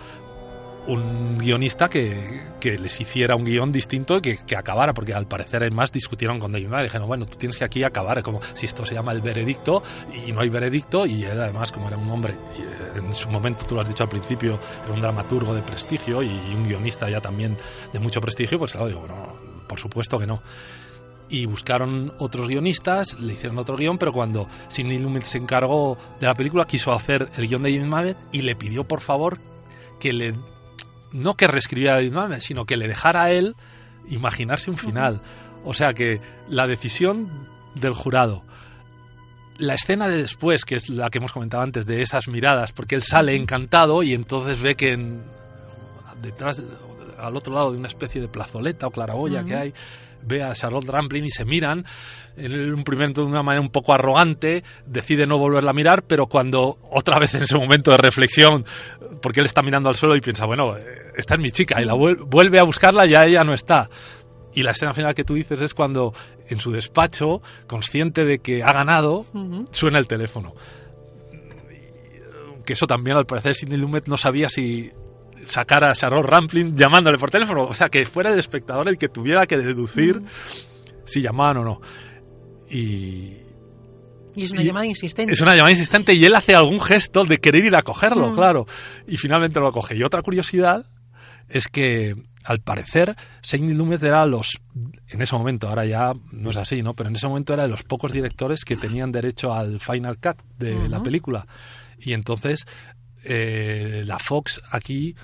un guionista que, que, les hiciera un guion distinto que, que, acabara, porque al parecer además discutieron con David Mamet, dijeron, bueno, tú tienes que aquí acabar, como si esto se llama el veredicto y no hay veredicto, y él además como era un hombre, y en su momento, tú lo has dicho al principio, era un dramaturgo de prestigio y, un guionista ya también de mucho prestigio, pues claro, digo, no, por supuesto que no. Y buscaron otros guionistas, le hicieron otro guion, pero cuando Sidney Lumet se encargó de la película, quiso hacer el guion de David Mamet y le pidió por favor que le no que reescribiera David Mamet, sino que le dejara a él imaginarse un final. O sea que la decisión del jurado, la escena de después, que es la que hemos comentado antes, de esas miradas, porque él sale encantado y entonces ve que en, detrás, al otro lado de una especie de plazoleta o claraboya uh -huh. que hay, ve a Charlotte Rampling y se miran en un primer de una manera un poco arrogante, decide no volverla a mirar, pero cuando otra vez en ese momento de reflexión, porque él está mirando al suelo y piensa, bueno, esta es mi chica, y la vuelve a buscarla y ya ella no está. Y la escena final que tú dices es cuando en su despacho, consciente de que ha ganado, uh -huh. suena el teléfono. Que eso también al parecer Sidney Lumet no sabía si sacar a Charlotte Rampling llamándole por teléfono. O sea, que fuera el espectador el que tuviera que deducir mm. si llamaban o no. Y. Y es una y llamada insistente. Es una llamada insistente y él hace algún gesto de querer ir a cogerlo, mm. claro. Y finalmente lo coge. Y otra curiosidad es que, al parecer, Sidney Lumet era los. En ese momento, ahora ya no es así, ¿no? Pero en ese momento era de los pocos directores que tenían derecho al Final Cut de uh -huh. la película. Y entonces eh, la Fox aquí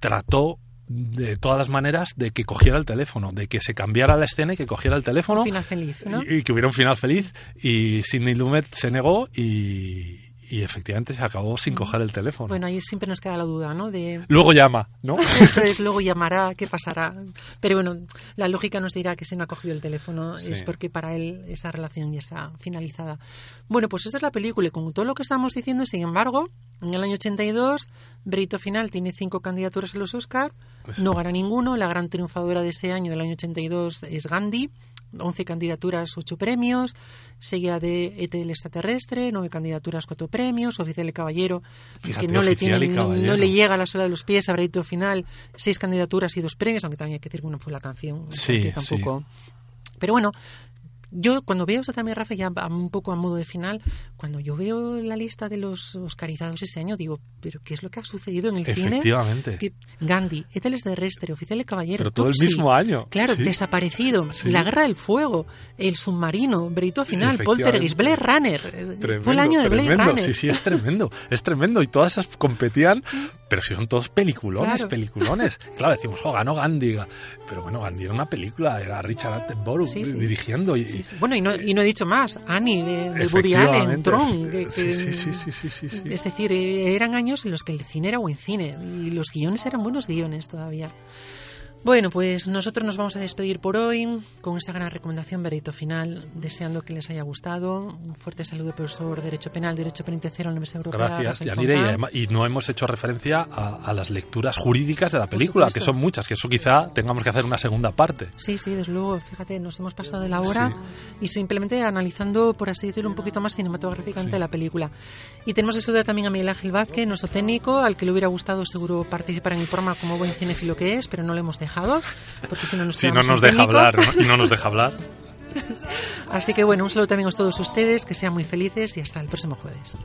trató de todas las maneras de que cogiera el teléfono, de que se cambiara la escena y que cogiera el teléfono. Final feliz, ¿no? y, y, que hubiera un final feliz. Y Sidney Lumet se negó y, y efectivamente se acabó sin coger el teléfono. Bueno, ahí siempre nos queda la duda, ¿no? De... Luego llama, ¿no? Eso es, luego llamará, ¿qué pasará? Pero bueno, la lógica nos dirá que si no ha cogido el teléfono sí. es porque para él esa relación ya está finalizada. Bueno, pues esta es la película y con todo lo que estamos diciendo, sin embargo, en el año 82, Brito Final tiene cinco candidaturas a los Oscar, no gana ninguno, la gran triunfadora de ese año, del año 82, es Gandhi, 11 candidaturas, 8 premios, seguida de ET el extraterrestre, 9 candidaturas, 4 premios, Oficial y Caballero, Fíjate, que no le, tiene, no, no, le llega a la sola de los pies, a Brito Final, 6 candidaturas y 2 premios, aunque también hay que decir que una fue la canción, sí, tampoco... Sí. Pero bueno, yo cuando veo también, Rafa, ya un poco a modo de final, cuando yo veo la lista de los oscarizados ese año, digo, ¿pero qué es lo que ha sucedido en el Efectivamente. cine? Gandhi, Ethel Terrestre, Oficial de Caballero, Pero todo Topsy, el mismo año. Claro, sí. desaparecido. Sí. La Guerra del Fuego, El Submarino, Brito Final, Poltergeist, Blade Runner. Tremendo, Fue el año de Blade tremendo. Runner. Sí, sí, es tremendo. Es tremendo. Y todas esas competían, pero si son todos peliculones, Claro. peliculones. Claro, decimos, oh, ganó Gandhi. Pero bueno, Gandhi era una película, era Richard Attenborough Sí, dirigiendo. Y. Bueno, y no, y no he dicho más. Annie, de, de Woody Allen. Tron. que- que- Sí, sí, sí, sí, sí, sí. Es decir, eh, eran años en los que el cine era buen cine y los guiones eran buenos guiones todavía. Bueno, pues nosotros nos vamos a despedir por hoy con esta gran recomendación, veredicto final, deseando que les haya gustado. Un fuerte saludo, profesor de Derecho Penal, Derecho Penitenciario en la Universidad Europea. Gracias, Yanire. Y, además- y no hemos hecho referencia a, a las lecturas jurídicas de la película, que son muchas, que eso quizá tengamos que hacer una segunda parte. Sí, sí, desde luego. Fíjate, nos hemos pasado de la hora y simplemente analizando, por así decirlo, un poquito más cinematográficamente Sí. la película. Y tenemos que saludar también a Miguel Ángel Vázquez, nuestro técnico, al que le hubiera gustado seguro participar en el programa como buen cinéfilo que es, pero no le hemos dejado, porque si no nos Si no quedamos nos sin deja técnico. hablar, ¿no? no nos deja hablar. Así que bueno, un saludo también a todos ustedes, que sean muy felices y hasta el próximo jueves.